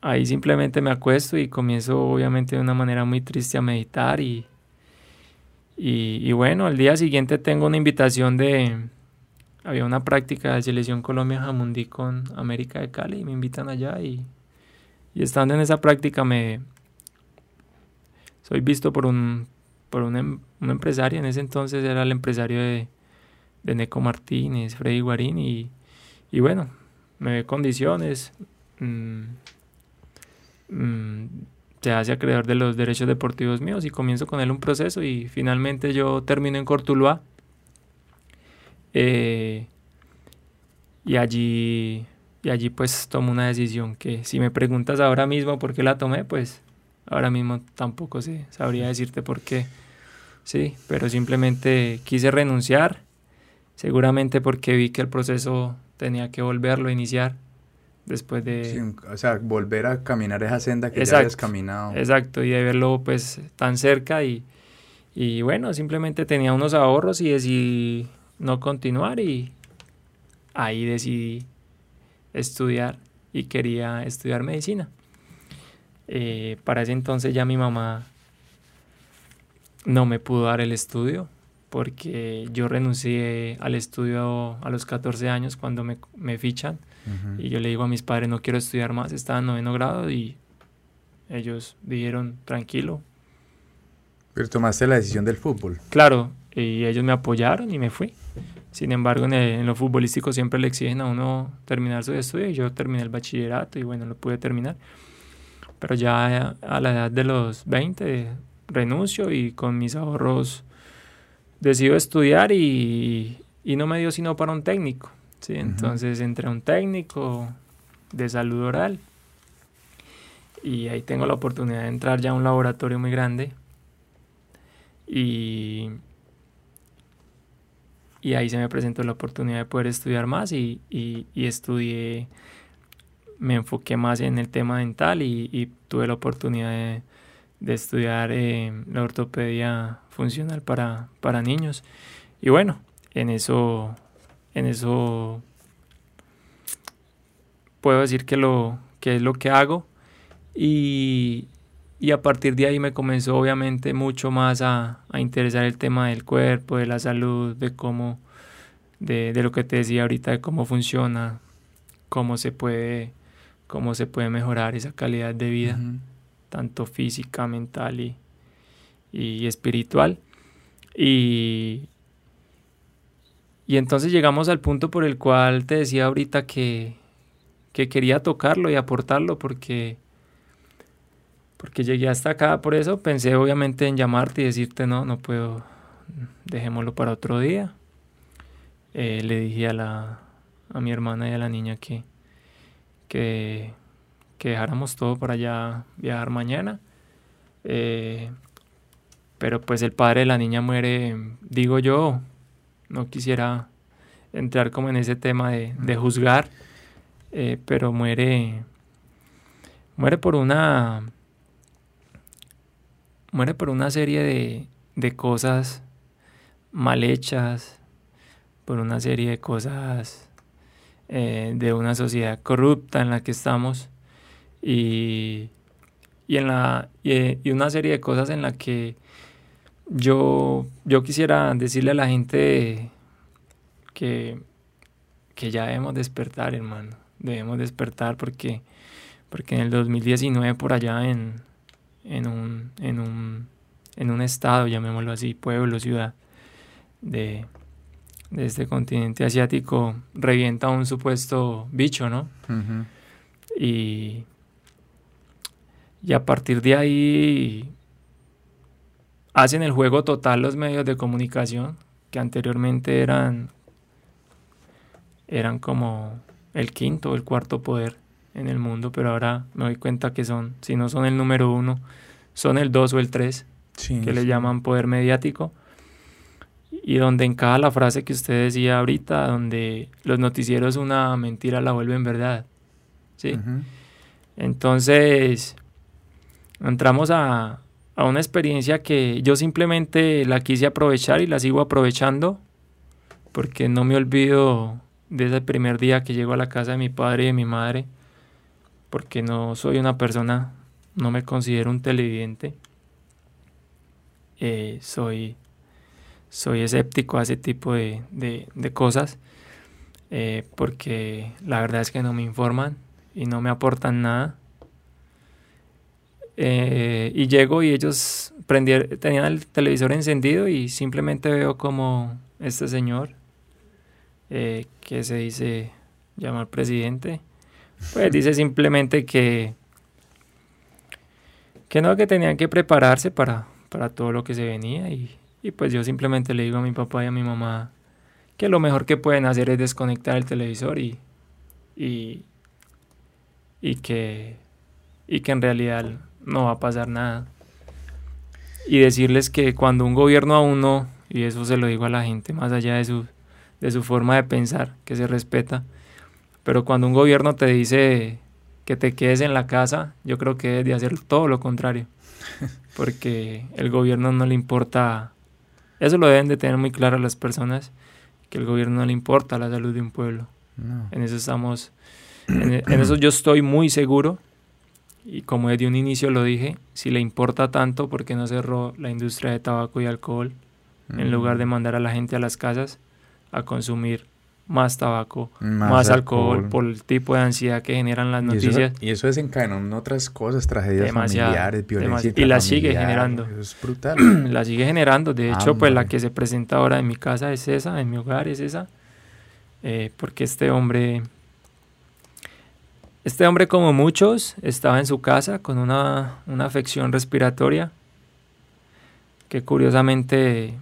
ahí simplemente me acuesto y comienzo obviamente de una manera muy triste a meditar y, y, bueno, al día siguiente tengo una invitación de... Había una práctica de selección Colombia Jamundí con América de Cali y me invitan allá y, y estando en esa práctica me soy visto por un por una, em, una, empresaria, en ese entonces era el empresario de, de Neco Martínez, Freddy Guarín, y, y bueno, me ve condiciones, mm, mm, se hace acreedor de los derechos deportivos míos y comienzo con él un proceso y finalmente yo termino en Cortuluá. Eh, y allí y allí pues tomo una decisión que si me preguntas ahora mismo por qué la tomé, pues ahora mismo tampoco sé, sabría decirte por qué. Sí, pero simplemente quise renunciar, seguramente porque vi que el proceso tenía que volverlo a iniciar después de... o sea, volver a caminar esa senda que ya habías caminado. Exacto, y de verlo pues tan cerca y, y bueno, simplemente tenía unos ahorros y decidí no continuar y ahí decidí estudiar y quería estudiar medicina. Eh, para ese entonces ya mi mamá no me pudo dar el estudio porque yo renuncié al estudio a los 14 años cuando me, me fichan y yo le digo a mis padres no quiero estudiar más, estaba en noveno grado y ellos dijeron tranquilo. Pero tomaste la decisión del fútbol. Claro, y ellos me apoyaron y me fui. Sin embargo, en, en lo futbolístico siempre le exigen a uno terminar su estudio y yo terminé el bachillerato y bueno, lo pude terminar. Pero ya a la edad de los 20 renuncio y con mis ahorros decido estudiar y, no me dio sino para un técnico. ¿sí? Entonces entré a un técnico de salud oral y ahí tengo la oportunidad de entrar ya a un laboratorio muy grande y, y ahí se me presentó la oportunidad de poder estudiar más y, y, estudié, me enfoqué más en el tema dental y tuve la oportunidad de de estudiar eh, la ortopedia funcional para, para niños. Y bueno, en eso, en eso puedo decir que, lo, que es lo que hago. Y, y a partir de ahí me comenzó obviamente mucho más a, a, interesar el tema del cuerpo, de la salud, de cómo, de, de, lo que te decía ahorita, de cómo funciona, cómo se puede, cómo se puede mejorar esa calidad de vida tanto física, mental y, y espiritual. Y, y entonces llegamos al punto por el cual te decía ahorita que, que quería tocarlo y aportarlo porque, porque llegué hasta acá. Por eso pensé obviamente en llamarte y decirte no, no puedo, dejémoslo para otro día. Eh, le dije a, la, a mi hermana y a la niña que, que, que dejáramos todo para allá viajar mañana. Eh, pero pues el padre de la niña muere, digo yo, no quisiera entrar como en ese tema de, de juzgar, eh, pero muere, muere por una, muere por una serie de, de cosas mal hechas, por una serie de cosas eh, de una sociedad corrupta en la que estamos y, y en la, y, una serie de cosas en la que yo, yo quisiera decirle a la gente que, que ya debemos despertar, hermano. Debemos despertar porque, porque en el 2019 por allá en, en, un, en, un, en un estado, llamémoslo así, pueblo, ciudad, de, de este continente asiático, revienta un supuesto bicho, ¿no? Y y a partir de ahí hacen el juego total los medios de comunicación, que anteriormente eran, eran como el quinto o el cuarto poder en el mundo, pero ahora me doy cuenta que son, si no son el número uno, son el dos o el tres, que le llaman poder mediático. Y donde en cada la frase que usted decía ahorita, donde los noticieros una mentira la vuelven verdad. ¿sí? Entonces, entramos a, una experiencia que yo simplemente la quise aprovechar y la sigo aprovechando porque no me olvido de ese primer día que llego a la casa de mi padre y de mi madre porque no soy una persona, no me considero un televidente, eh, soy, soy escéptico a ese tipo de, cosas eh, porque la verdad es que no me informan y no me aportan nada eh, y llego y ellos prendieron, tenían el televisor encendido y simplemente veo como este señor, eh, que se dice llamar presidente, pues dice simplemente que, que no, que tenían que prepararse para, para todo lo que se venía y, y pues yo simplemente le digo a mi papá y a mi mamá que lo mejor que pueden hacer es desconectar el televisor y, y, y que, y que en realidad no va a pasar nada. Y decirles que cuando un gobierno a uno, y eso se lo digo a la gente, más allá de su, de su forma de pensar, que se respeta, pero cuando un gobierno te dice que te quedes en la casa, yo creo que debes de hacer todo lo contrario, porque el gobierno no le importa, eso lo deben de tener muy claro las personas, que el gobierno no le importa la salud de un pueblo. En eso estamos, en eso yo estoy muy seguro y como desde un inicio lo dije, si le importa tanto, ¿por qué no cerró la industria de tabaco y alcohol en lugar de mm. mandar a la gente a las casas a consumir más tabaco, más, alcohol, por el tipo de ansiedad que generan las noticias? Y eso, desencadena en otras cosas, tragedias familiares, violencia Y la sigue generando. es brutal. la sigue generando. De hecho, pues la que se presenta ahora en mi casa es esa, en mi hogar es esa. Eh, porque este hombre este hombre, como muchos, estaba en su casa con una, afección respiratoria que curiosamente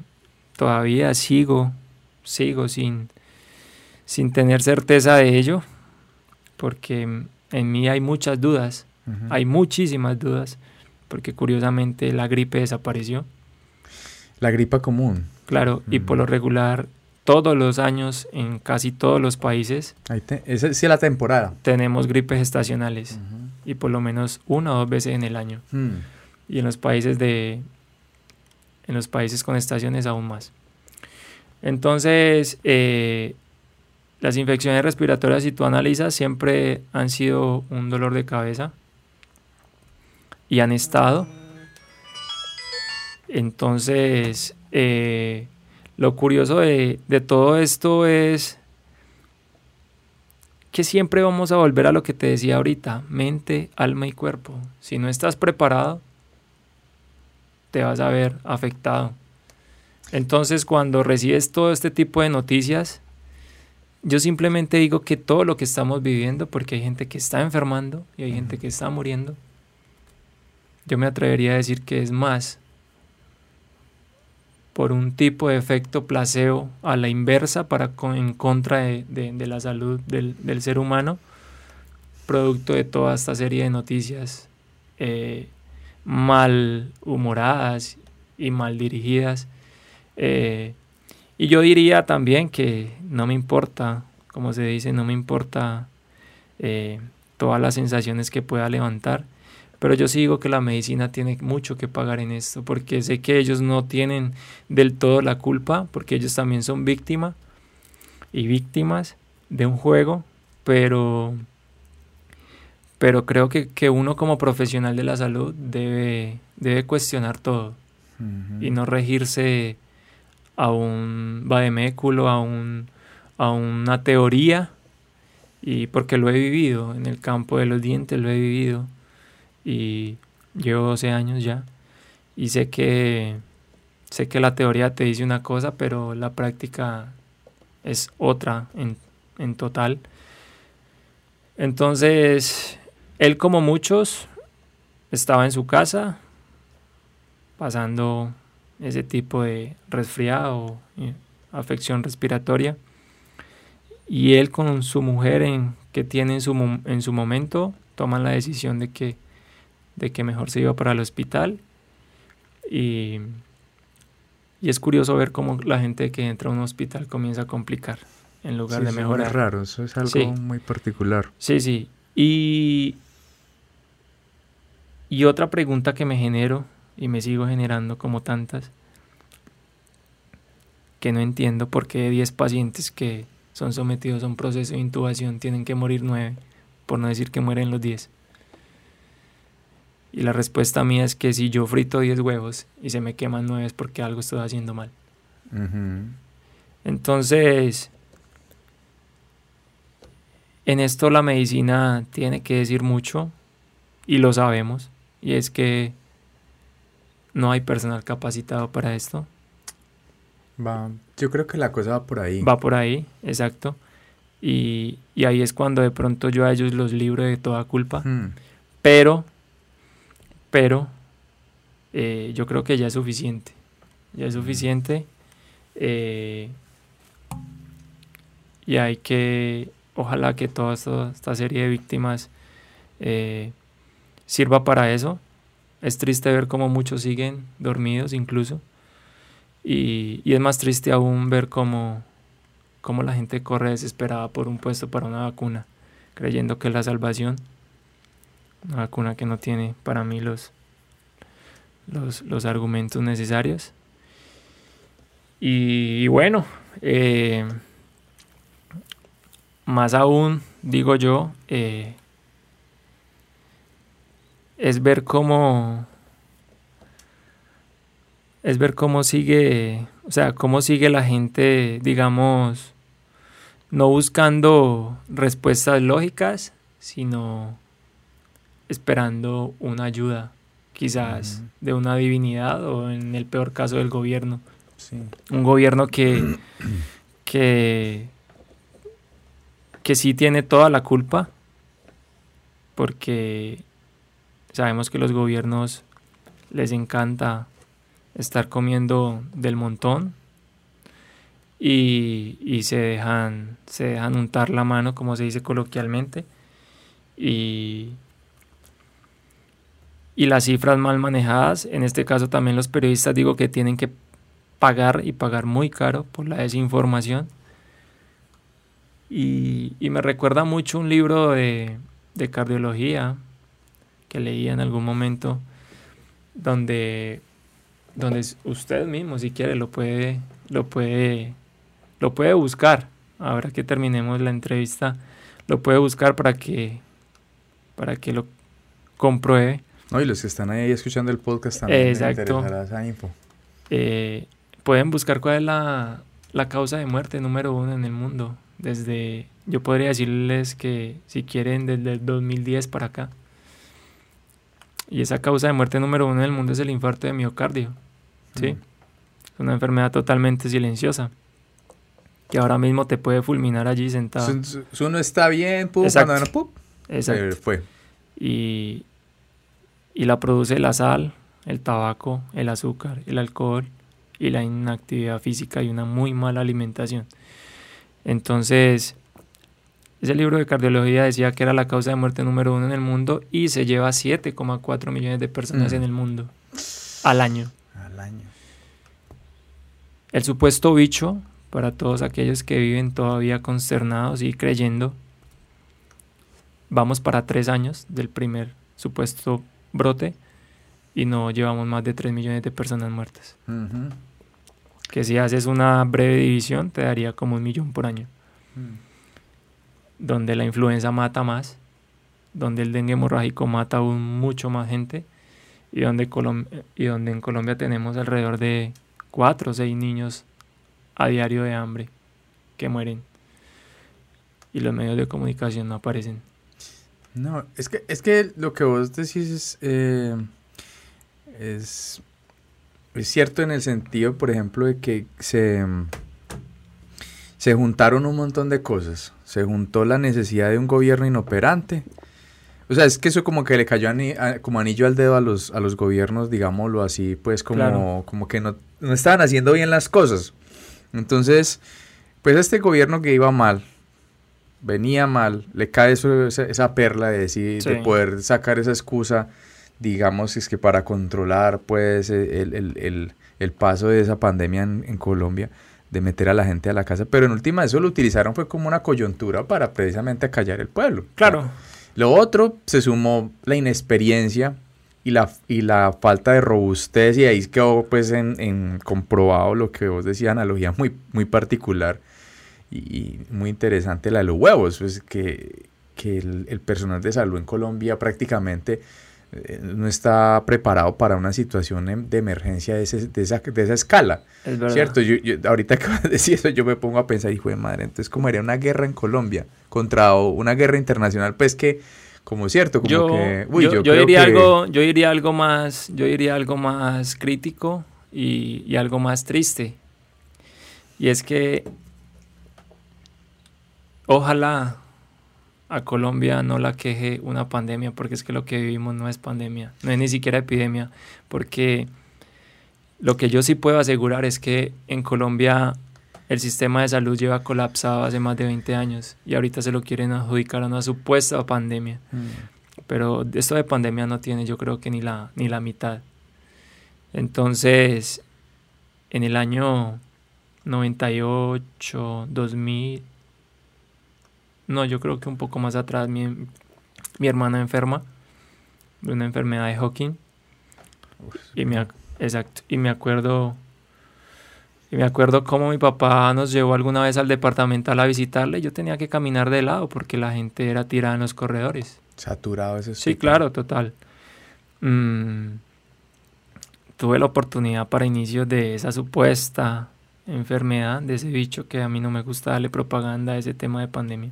todavía sigo, sigo sin, sin tener certeza de ello, porque en mí hay muchas dudas, hay muchísimas dudas, porque curiosamente la gripe desapareció. La gripa común. Claro, y por lo regular todos los años en casi todos los países. esa sí es la temporada. Tenemos gripes estacionales y por lo menos una o dos veces en el año. Hmm. Y en los países de en los países con estaciones aún más. Entonces, eh, las infecciones respiratorias, si tú analizas, siempre han sido un dolor de cabeza y han estado. Entonces, eh, lo curioso de, todo esto es que siempre vamos a volver a lo que te decía ahorita, mente, alma y cuerpo. Si no estás preparado, te vas a ver afectado. Entonces cuando recibes todo este tipo de noticias, yo simplemente digo que todo lo que estamos viviendo, porque hay gente que está enfermando y hay gente que está muriendo, yo me atrevería a decir que es más por un tipo de efecto placebo a la inversa para en contra de, la salud del, ser humano producto de toda esta serie de noticias eh, mal humoradas y mal dirigidas. Eh, y yo diría también que no me importa, como se dice, no me importa eh, todas las sensaciones que pueda levantar, pero yo sí digo que la medicina tiene mucho que pagar en esto, porque sé que ellos no tienen del todo la culpa, porque ellos también son víctimas y víctimas de un juego, pero, pero creo que, que uno como profesional de la salud debe, debe cuestionar todo y no regirse a un vademéculo, a, un, a una teoría, y porque lo he vivido en el campo de los dientes, lo he vivido y llevo 12 años ya y sé que sé que la teoría te dice una cosa, pero la práctica es otra en, en total. Entonces, él como muchos estaba en su casa pasando ese tipo de resfriado, afección respiratoria. Y él con su mujer en, que tiene en su, en su momento toman la decisión de que, de que mejor se iba para el hospital. Y, y es curioso ver cómo la gente que entra a un hospital comienza a complicar en lugar de mejorar. Es raro, eso es algo muy particular. Sí, sí. Y, y otra pregunta que me genero y me sigo generando como tantas, que no entiendo por qué 10 pacientes que son sometidos a un proceso de intubación tienen que morir 9, por no decir que mueren los 10. Y la respuesta mía es que si yo frito 10 huevos y se me queman 9 es porque algo estoy haciendo mal. Entonces, en esto la medicina tiene que decir mucho y lo sabemos. Y es que no hay personal capacitado para esto. Va, yo creo que la cosa va por ahí. Va por ahí, exacto. Y, ahí es cuando de pronto yo a ellos los libro de toda culpa. Hmm. Pero, pero, eh, yo creo que ya es suficiente. Ya es suficiente. Eh, y hay que, ojalá que toda esta, serie de víctimas eh, sirva para eso es triste ver cómo muchos siguen dormidos incluso. Y, es más triste aún ver cómo, cómo, la gente corre desesperada por un puesto para una vacuna, creyendo que es la salvación. Una vacuna que no tiene para mí los, los, argumentos necesarios. Y, bueno, eh, más aún, digo yo, eh, es ver cómo es ver cómo sigue, o sea, cómo sigue la gente, digamos, no buscando respuestas lógicas, sino esperando una ayuda, quizás de una divinidad o en el peor caso del gobierno. Un gobierno que, que, que sí tiene toda la culpa, porque Sabemos que los gobiernos les encanta estar comiendo del montón y, se, dejan, se dejan untar la mano, como se dice coloquialmente, y, y las cifras mal manejadas, en este caso también los periodistas digo que tienen que pagar y pagar muy caro por la desinformación. Y, me recuerda mucho un libro de, de cardiología que leí en algún momento donde, donde usted mismo, si quiere, lo puede, lo puede, lo puede buscar. Ahora que terminemos la entrevista, lo puede buscar para que, para que lo compruebe. No, y los que están ahí escuchando el podcast también Exacto. esa info. Eh, pueden buscar cuál es la, la causa de muerte número uno en el mundo. Desde, yo podría decirles que si quieren, desde el 2010 para acá. Y esa causa de muerte número uno en el mundo es el infarto de miocardio. ¿sí? Mm. Es una enfermedad totalmente silenciosa. Que ahora mismo te puede fulminar allí sentado. Si uno está bien, pum, Exacto. cuando pum, Exacto. fue. Y, y la produce la sal, el tabaco, el azúcar, el alcohol y la inactividad física y una muy mala alimentación. Entonces, ese libro de cardiología decía que era la causa de muerte número uno en el mundo y se lleva 7,4 millones de personas Mm. en el mundo al año. Al año. El supuesto bicho, para todos aquellos que viven todavía consternados y creyendo, vamos para tres años del primer supuesto brote y no llevamos más de 3 millones de personas muertas. Que si haces una breve división te daría como un millón por año. Mm. donde la influenza mata más, donde el dengue hemorrágico mata aún mucho más gente y donde, Colom- y donde en Colombia tenemos alrededor de 4 o 6 niños a diario de hambre que mueren y los medios de comunicación no aparecen. No, es que, es que lo que vos decís es, eh, es, es cierto en el sentido, por ejemplo, de que se, se juntaron un montón de cosas. Se juntó la necesidad de un gobierno inoperante. O sea, es que eso como que le cayó ani- a- como anillo al dedo a los, a los gobiernos, digámoslo así, pues como, Claro. como que no, no estaban haciendo bien las cosas. Entonces, pues este gobierno que iba mal, venía mal, le cae eso- esa, esa perla de decir, de poder sacar esa excusa, digamos, es que para controlar pues el, el- el- el paso de esa pandemia en, en Colombia, de meter a la gente a la casa, pero en última eso lo utilizaron fue como una coyuntura para precisamente acallar el pueblo. Claro, Lo otro se sumó la inexperiencia y la, y la falta de robustez y ahí quedó pues en, en comprobado lo que vos decías, analogía muy, muy particular y, muy interesante la de los huevos, pues que, que el, el personal de salud en Colombia prácticamente eh, no está preparado para una situación em- de emergencia de, ese- de esa, de esa escala. es verdad. Cierto, yo, yo- ahorita que vas a decir eso, yo me pongo a pensar, hijo de madre, entonces como haría una guerra en Colombia contra una guerra internacional, pues que, como cierto, como yo, que, uy, yo- yo, diría que- algo, yo diría algo más, yo diría algo más crítico y, y algo más triste. Y es que ojalá a Colombia no la queje una pandemia, porque es que lo que vivimos no es pandemia, no es ni siquiera epidemia, porque lo que yo sí puedo asegurar es que en Colombia el sistema de salud lleva colapsado hace más de 20 años y ahorita se lo quieren adjudicar a una supuesta pandemia. Mm, Pero esto de pandemia no tiene yo creo que ni la, ni la mitad. Entonces, en el año 98, 2000, no, yo creo que un poco más atrás, mi, mi hermana enferma de una enfermedad de Hawking. Y me, ac- exacto, y me acuerdo... Y me acuerdo cómo mi papá nos llevó alguna vez al departamental a visitarle. y Yo tenía que caminar de lado porque la gente era tirada en los corredores. saturado ese Sí, hospital. claro, total. Mm, tuve la oportunidad para inicios de esa supuesta enfermedad, de ese bicho que a mí no me gusta darle propaganda a ese tema de pandemia.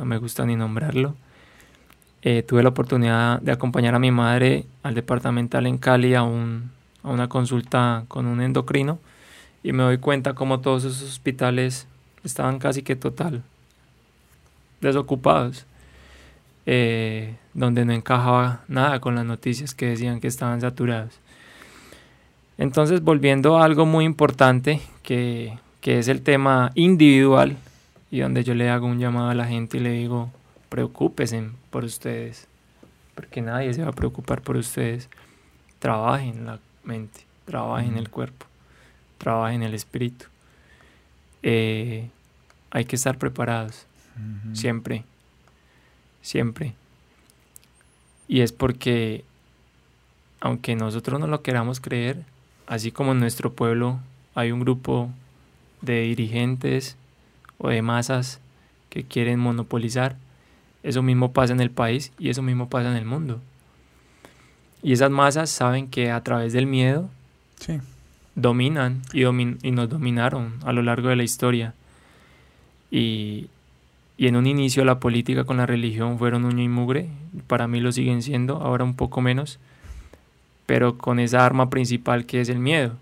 No me gusta ni nombrarlo. Eh, tuve la oportunidad de acompañar a mi madre al departamental en Cali a, un, a una consulta con un endocrino y me doy cuenta como todos esos hospitales estaban casi que total desocupados eh, donde no encajaba nada con las noticias que decían que estaban saturados. Entonces, volviendo a algo muy importante, que, que es el tema individual, y donde yo le hago un llamado a la gente y le digo, preocúpese por ustedes, porque nadie se va a preocupar por ustedes. Trabajen la mente, trabajen el cuerpo, trabajen el espíritu. Eh, hay que estar preparados siempre, siempre. Y es porque, aunque nosotros no lo queramos creer, así como en nuestro pueblo hay un grupo de dirigentes o de masas que quieren monopolizar, eso mismo pasa en el país y eso mismo pasa en el mundo. Y esas masas saben que a través del miedo Sí. dominan y, domin- y nos dominaron a lo largo de la historia. Y, y en un inicio la política con la religión fueron uña y mugre, para mí lo siguen siendo, ahora un poco menos, pero con esa arma principal que es el miedo.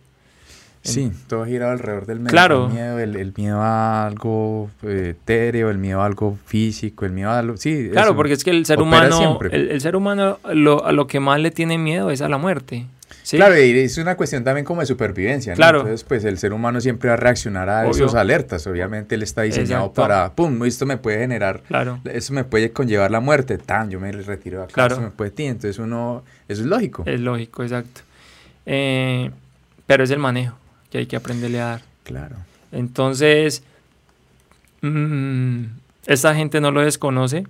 Sí, todo girado alrededor del miedo. Claro. El miedo, el, el miedo a algo eh, etéreo, el miedo a algo físico, el miedo a algo... Sí, Claro, eso. porque es que el ser opera humano, el, el ser humano lo, a lo que más le tiene miedo es a la muerte. Claro, y es una cuestión también como de supervivencia, ¿no? Claro. Entonces, pues el ser humano siempre va a reaccionar a esas alertas. Obviamente él está diseñado para, pum, esto me puede generar, claro. eso me puede conllevar la muerte, tan, yo me retiro de acá, claro. eso me puede ti. Entonces uno, eso es lógico. Es lógico, exacto. Eh, pero es el manejo que hay que aprenderle a dar. Claro. Entonces, mmm, esta gente no lo desconoce,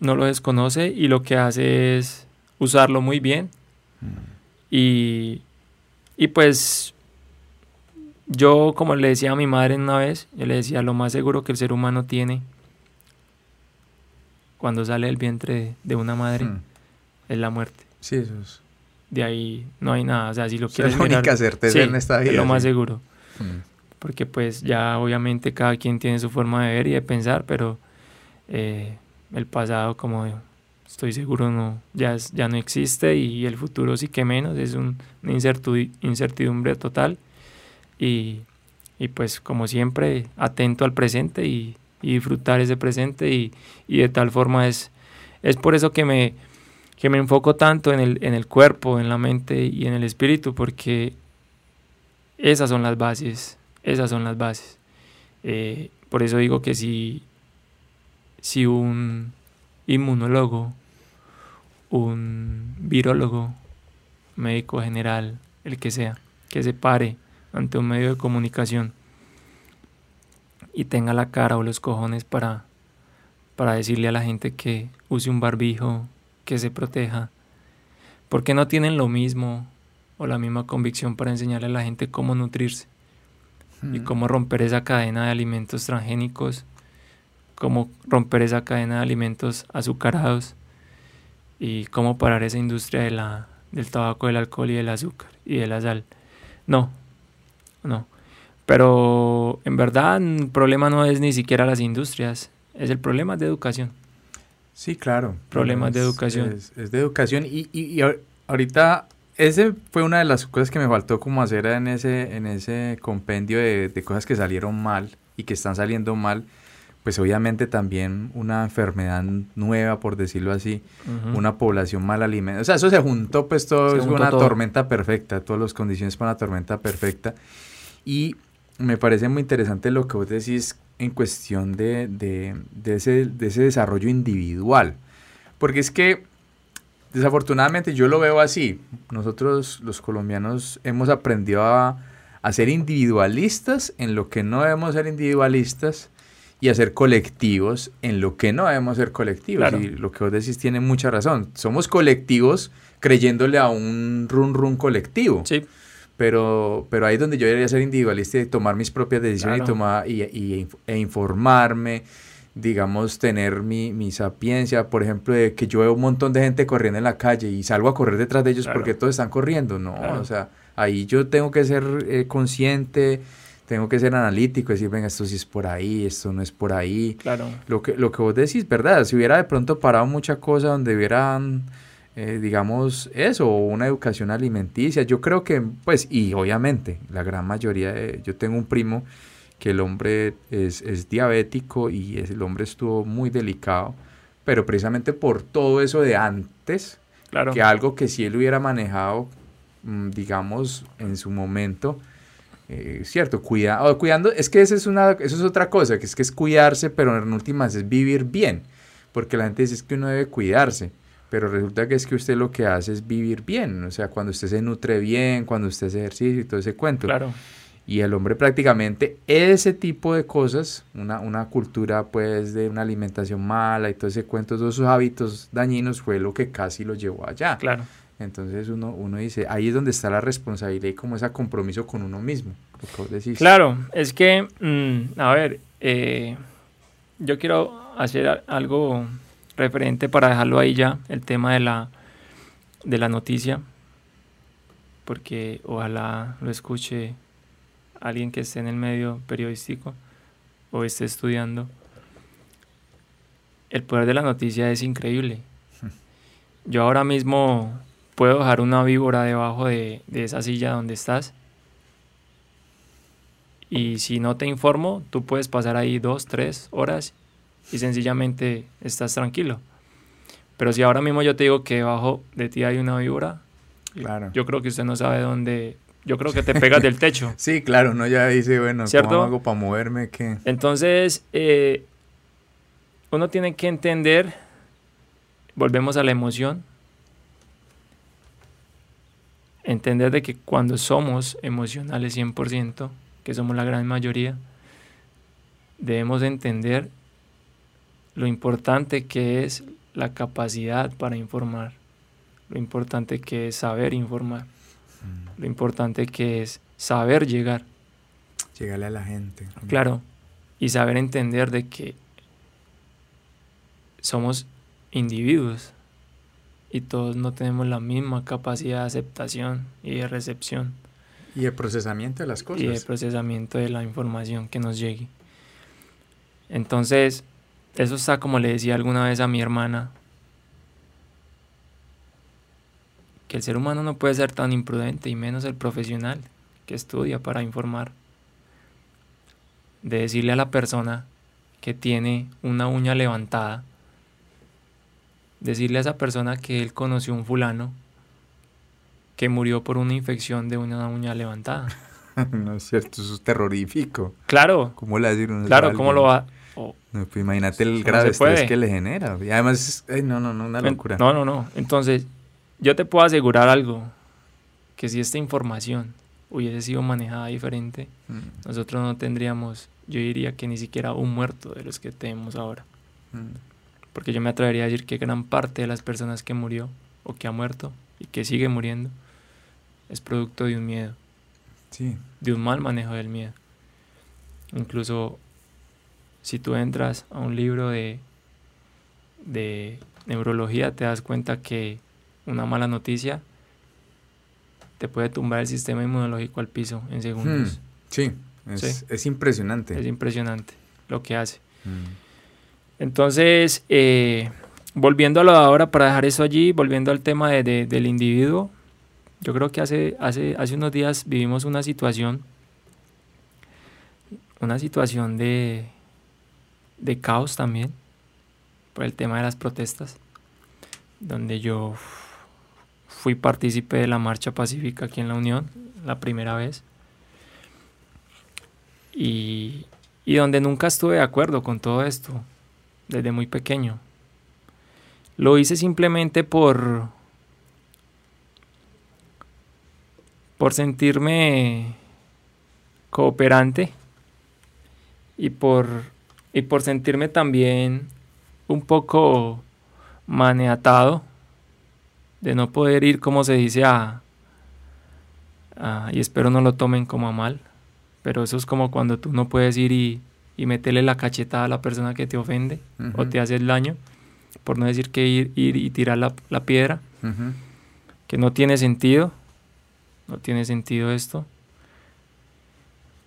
no lo desconoce y lo que hace es usarlo muy bien. Mm. Y, y pues yo, como le decía a mi madre una vez, yo le decía, lo más seguro que el ser humano tiene cuando sale del vientre de una madre mm. es la muerte. Sí, eso es. De ahí no hay nada. O sea, si lo quieres es la única certeza en esta vida. Es lo más seguro. Mm. Porque pues ya obviamente cada quien tiene su forma de ver y de pensar, pero eh, el pasado, como estoy seguro no ya ya no existe y el futuro sí que menos es un, una incertidumbre total y, y, pues como siempre atento al presente y, disfrutar ese presente y, y, de tal forma es es por eso que me que me enfoco tanto en el, en el cuerpo en la mente y en el espíritu porque esas son las bases esas son las bases. Eh, por eso digo que si si un inmunólogo un virólogo, médico general, el que sea, que se pare ante un medio de comunicación y tenga la cara o los cojones para, para decirle a la gente que use un barbijo, que se proteja, porque no tienen lo mismo o la misma convicción para enseñarle a la gente cómo nutrirse y cómo romper esa cadena de alimentos transgénicos, cómo romper esa cadena de alimentos azucarados y cómo parar esa industria de la, del tabaco, del alcohol y del azúcar y de la sal. No, no. Pero en verdad el problema no es ni siquiera las industrias, es el problema de educación. Sí, claro. Problemas de educación. Es, de educación y, y, ahorita ese fue una de las cosas que me faltó como hacer en ese, en ese compendio de, de cosas que salieron mal y que están saliendo mal pues obviamente también una enfermedad nueva, por decirlo así, una población mal alimentada. O sea, eso se juntó, pues todo es una tormenta perfecta, todas las condiciones para una tormenta perfecta. Y me parece muy interesante lo que vos decís en cuestión de, de, de, ese, de ese desarrollo individual. Porque es que, desafortunadamente, yo lo veo así. Nosotros, los colombianos, hemos aprendido a, a ser individualistas en lo que no debemos ser individualistas y hacer colectivos en lo que no debemos ser colectivos. Y lo que vos decís tiene mucha razón. Somos colectivos creyéndole a un run run colectivo. Sí. Pero, pero ahí es donde yo debería ser individualista y tomar mis propias decisiones y, tomar, y, y, e informarme, digamos, tener mi, mi, sapiencia, por ejemplo, de que yo veo un montón de gente corriendo en la calle y salgo a correr detrás de ellos porque todos están corriendo. No, o sea, ahí yo tengo que ser eh, consciente tengo que ser analítico, decir, venga, esto sí es por ahí, esto no es por ahí. Claro. Lo que, lo que vos decís, ¿verdad? Si hubiera de pronto parado mucha cosa donde hubieran, eh, digamos, eso, una educación alimenticia, yo creo que, pues, y obviamente, la gran mayoría, de, yo tengo un primo que el hombre es, es diabético y el hombre estuvo muy delicado, pero precisamente por todo eso de antes, claro. que algo que si él hubiera manejado, mm, digamos, en su momento, eh, cierto, cuida, cuidando, es que esa es una, eso es otra cosa, que es que es cuidarse, pero en últimas es vivir bien, porque la gente dice que uno debe cuidarse, pero resulta que es que usted lo que hace es vivir bien, o sea, cuando usted se nutre bien, cuando usted hace ejercicio y todo ese cuento. Claro. Y el hombre prácticamente ese tipo de cosas, una, una cultura pues de una alimentación mala y todo ese cuento, todos esos hábitos dañinos fue lo que casi lo llevó allá. Claro. Entonces uno, uno dice, ahí es donde está la responsabilidad y como ese compromiso con uno mismo. Claro, es que, mm, a ver, eh, yo quiero hacer algo referente para dejarlo ahí ya, el tema de la, de la noticia, porque ojalá lo escuche alguien que esté en el medio periodístico o esté estudiando. El poder de la noticia es increíble. Yo ahora mismo puedo dejar una víbora debajo de, esa silla donde estás. Y si no te informo, tú puedes pasar ahí dos, tres horas y sencillamente estás tranquilo. Pero si ahora mismo yo te digo que debajo de ti hay una víbora, Claro. Yo creo que usted no sabe dónde... Yo creo que te pegas del techo. Sí, claro, uno ya dice, bueno, ¿Cierto? ¿cómo hago para moverme? ¿Qué? Entonces, eh, uno tiene que entender, volvemos a la emoción, entender de que cuando somos emocionales 100%, que somos la gran mayoría, debemos entender lo importante que es la capacidad para informar, lo importante que es saber informar, lo importante que es saber llegar. Llegarle a la gente. Claro, y saber entender de que somos individuos y todos no tenemos la misma capacidad de aceptación y de recepción Y de procesamiento de las cosas. y de procesamiento de la información que nos llegue. Entonces, eso está como le decía alguna vez a mi hermana, que el ser humano no puede ser tan imprudente y menos el profesional que estudia para informar. De decirle a la persona que tiene una uña levantada, decirle a esa persona que él conoció un fulano que murió por una infección de una uña levantada. no es cierto, eso es terrorífico. Claro, ¿Cómo le decir claro, ¿cómo lo va? O- No, pues imagínate el grave estrés que le genera. Y además, ay, no, no, no, una locura. No, no, no. Entonces, yo te puedo asegurar algo, que si esta información hubiese sido manejada diferente, Mm, nosotros no tendríamos, yo diría que ni siquiera un muerto de los que tenemos ahora. mm. Porque yo me atrevería a decir que gran parte de las personas que murió o que ha muerto y que sigue muriendo es producto de un miedo, Sí, de un mal manejo del miedo. Incluso si tú entras a un libro de, de neurología, te das cuenta que una mala noticia te puede tumbar el sistema inmunológico al piso en segundos. Hmm, sí, es, Sí. es impresionante. Es impresionante lo que hace. Mm. Entonces, eh, volviendo a lo de ahora, para dejar eso allí, volviendo al tema de- de- del individuo, yo creo que hace, hace, hace unos días vivimos una situación, una situación de, de caos también, por el tema de las protestas, donde yo fui partícipe de la marcha pacífica aquí en la Unión, la primera vez, y, y donde nunca estuve de acuerdo con todo esto desde muy pequeño. Lo hice simplemente por por sentirme cooperante y por y por sentirme también un poco maniatado de no poder ir como se dice a, a- y espero no lo tomen como a mal pero eso es como cuando tú no puedes ir y, y meterle la cachetada a la persona que te ofende o te hace el daño, por no decir que ir, ir y tirar la, la piedra, que no tiene sentido, no tiene sentido esto.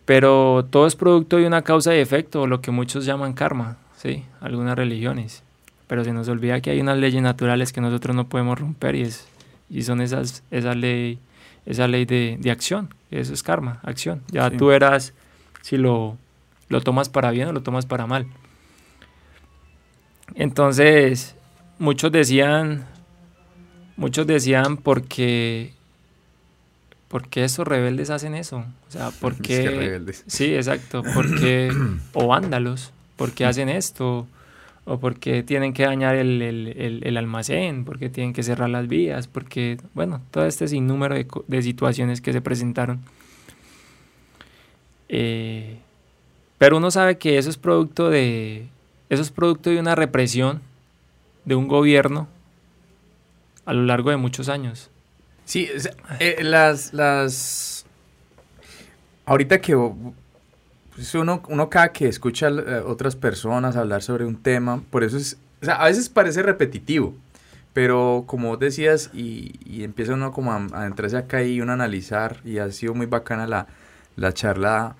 Pero todo es producto de una causa y efecto, o lo que muchos llaman karma, ¿sí? Algunas religiones. Pero se nos olvida que hay unas leyes naturales que nosotros no podemos romper y, es, y son esas, esa ley, esa ley de, de acción, eso es karma, acción. Ya Sí. tú verás si lo, lo tomas para bien o lo tomas para mal. Entonces, muchos decían, muchos decían porque, ¿por qué esos rebeldes hacen eso? O sea, ¿por Es qué? que rebeldes. Sí, exacto, porque, o vándalos, ¿por qué hacen esto? O porque tienen que dañar el, el, el, el almacén, porque tienen que cerrar las vías, porque, bueno, todo este sinnúmero de, de situaciones que se presentaron. Eh, pero uno sabe que eso es producto de, eso es producto de una represión de un gobierno a lo largo de muchos años. Sí, o sea, eh, las, las... Ahorita que pues, uno, uno cada que escucha a otras personas hablar sobre un tema, por eso es... O sea, a veces parece repetitivo, pero como vos decías, y, y empieza uno como a, a entrarse acá y uno a analizar, y ha sido muy bacana la, la charla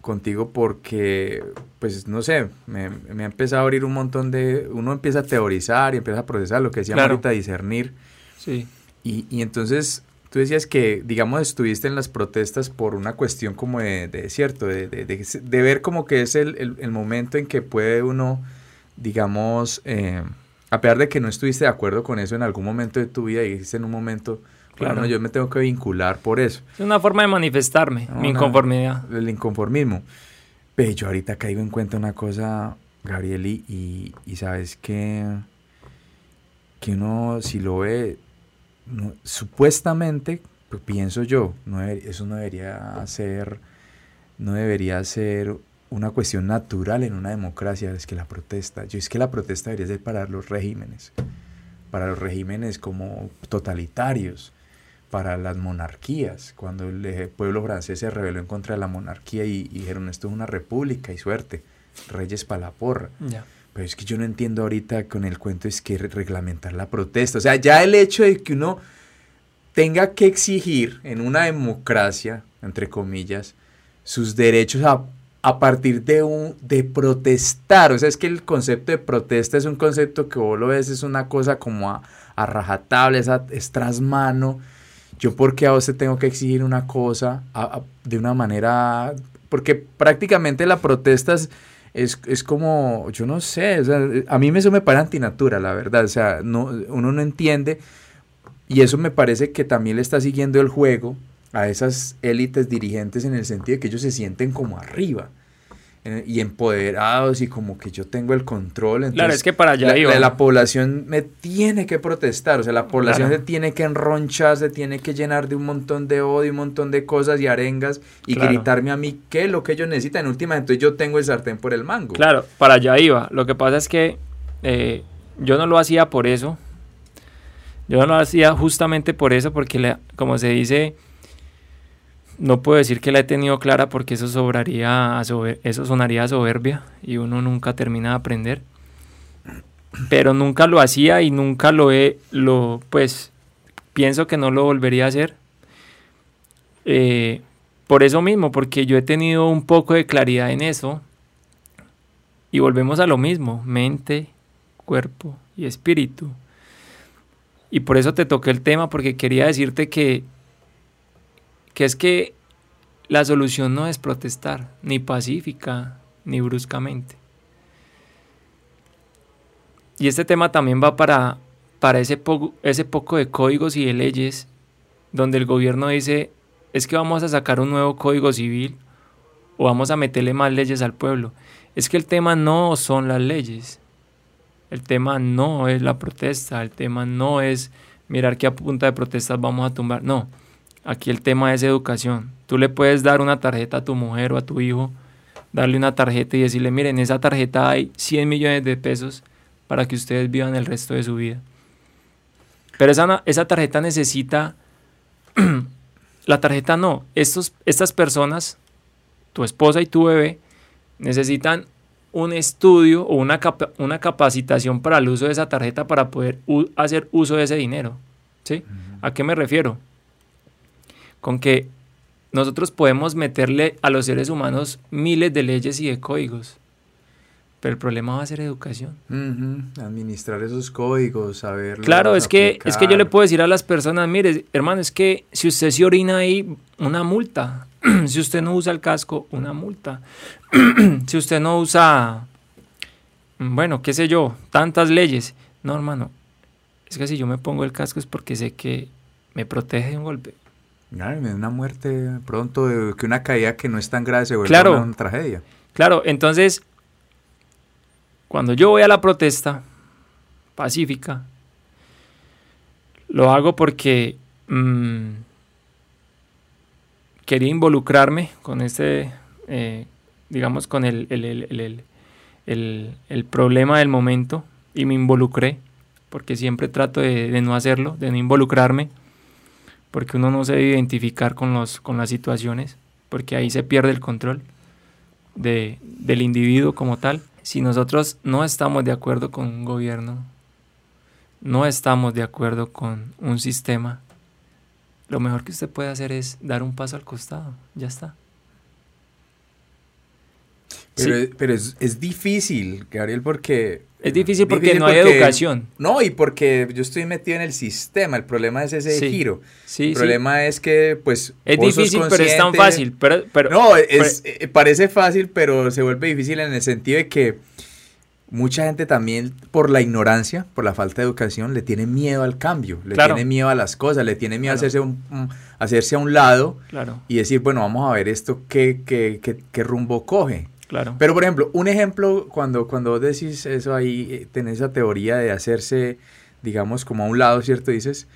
contigo porque, pues, no sé, me, me ha empezado a abrir un montón de... Uno empieza a teorizar y empieza a procesar lo que Claro. ahorita, discernir. Sí, Y, y entonces tú decías que, digamos, estuviste en las protestas por una cuestión como de, de cierto, de, de, de- ver como que es el, el- el momento en que puede uno, digamos, eh, a pesar de que no estuviste de acuerdo con eso en algún momento de tu vida y dijiste en un momento, Claro. yo me tengo que vincular por eso. Es una forma de manifestarme, mi inconformidad. El inconformismo. Pero yo ahorita caigo en cuenta una cosa, Gabriel, y, y sabes que, que uno si lo ve, supuestamente, pues pienso yo, eso no debería ser, no debería ser una cuestión natural en una democracia, es que la protesta, yo es que la protesta debería ser para los regímenes, para los regímenes como totalitarios, para las monarquías, cuando el pueblo francés se rebeló en contra de la monarquía y, dijeron esto es una república y suerte, reyes para la porra. Pero es que yo no entiendo ahorita con el cuento es que reglamentar la protesta, o sea, ya el hecho de que uno tenga que exigir en una democracia, entre comillas, sus derechos a, a, partir de, un, de protestar. O sea, es que el concepto de protesta es un concepto que vos lo ves, es una cosa como a, a rajatable, es, es tras mano. Yo, ¿por qué a vos te tengo que exigir una cosa de una manera...? Porque prácticamente la protesta es, es, como, yo no sé, o sea, a mí eso me parece antinatura, la verdad. O sea, no, uno no entiende y eso me parece que también le está siguiendo el juego a esas élites dirigentes en el sentido de que ellos se sienten como arriba y empoderados y como que yo tengo el control. Entonces, claro, es que para allá la, la, población me tiene que protestar, o sea, la población se tiene que enronchar, se tiene que llenar de un montón de odio, un montón de cosas y arengas y gritarme a mí qué es lo que ellos necesitan. En última, entonces yo tengo el sartén por el mango. Claro, para allá iba. Lo que pasa es que eh, yo no lo hacía por eso, yo no lo hacía justamente por eso, porque como se dice, no puedo decir que la he tenido clara porque eso sobraría eso sonaría soberbia y uno nunca termina de aprender. Pero nunca lo hacía y nunca lo he, lo, pues, pienso que no lo volvería a hacer. Eh, por eso mismo, porque yo he tenido un poco de claridad en eso. Y volvemos a lo mismo, mente, cuerpo y espíritu. Y por eso te toqué el tema, porque quería decirte que, que es que la solución no es protestar, ni pacífica, ni bruscamente. Y este tema también va para, para ese, ese poco de códigos y de leyes donde el gobierno dice, es que vamos a sacar un nuevo código civil o vamos a meterle más leyes al pueblo. Es que el tema no son las leyes, el tema no es la protesta, el tema no es mirar qué punta de protestas vamos a tumbar. No, aquí el tema es educación. Tú le puedes dar una tarjeta a tu mujer o a tu hijo, darle una tarjeta y decirle, miren, en esa tarjeta hay 100 millones de pesos para que ustedes vivan el resto de su vida. Pero esa, esa tarjeta necesita, la tarjeta no, Estos, estas personas, tu esposa y tu bebé, necesitan un estudio o una, una capacitación para el uso de esa tarjeta para poder hacer uso de ese dinero. ¿Sí? ¿A qué me refiero? Con que nosotros podemos meterle a los seres humanos miles de leyes y de códigos, pero el problema va a ser educación. Administrar esos códigos, saber. Claro, es que, es que yo le puedo decir a las personas, mire, hermano, es que si usted se orina ahí, una multa. si usted no usa el casco, una multa. si usted no usa, bueno, qué sé yo, tantas leyes. No, hermano, es que si yo me pongo el casco es porque sé que me protege de un golpe. Una muerte pronto, que una caída que no es tan grave se vuelve una, tragedia. Claro, entonces, cuando yo voy a la protesta pacífica, lo hago porque mm, quería involucrarme con este, eh, digamos, con el, el, problema del momento y me involucré, porque siempre trato de, no hacerlo, de no involucrarme, porque uno no se debe identificar con, los, con las situaciones, porque ahí se pierde el control de, del individuo como tal. Si nosotros no estamos de acuerdo con un gobierno, no estamos de acuerdo con un sistema, lo mejor que usted puede hacer es dar un paso al costado, ya está. Pero, es, difícil, Gabriel, porque... Es difícil porque no hay educación. No, y porque yo estoy metido en el sistema, el problema es ese giro. el problema es que, pues... Es difícil, pero es tan fácil. Pero, no, es, eh, parece fácil, pero se vuelve difícil en el sentido de que mucha gente también por la ignorancia, por la falta de educación, le tiene miedo al cambio, le tiene miedo a las cosas, le tiene miedo a hacerse, un, hacerse a un lado y decir, bueno, vamos a ver esto qué, qué, qué, qué rumbo coge. Claro. Pero, por ejemplo, un ejemplo, cuando, cuando vos decís eso ahí, eh, tenés esa teoría de hacerse, digamos, como a un lado, ¿cierto? Dices,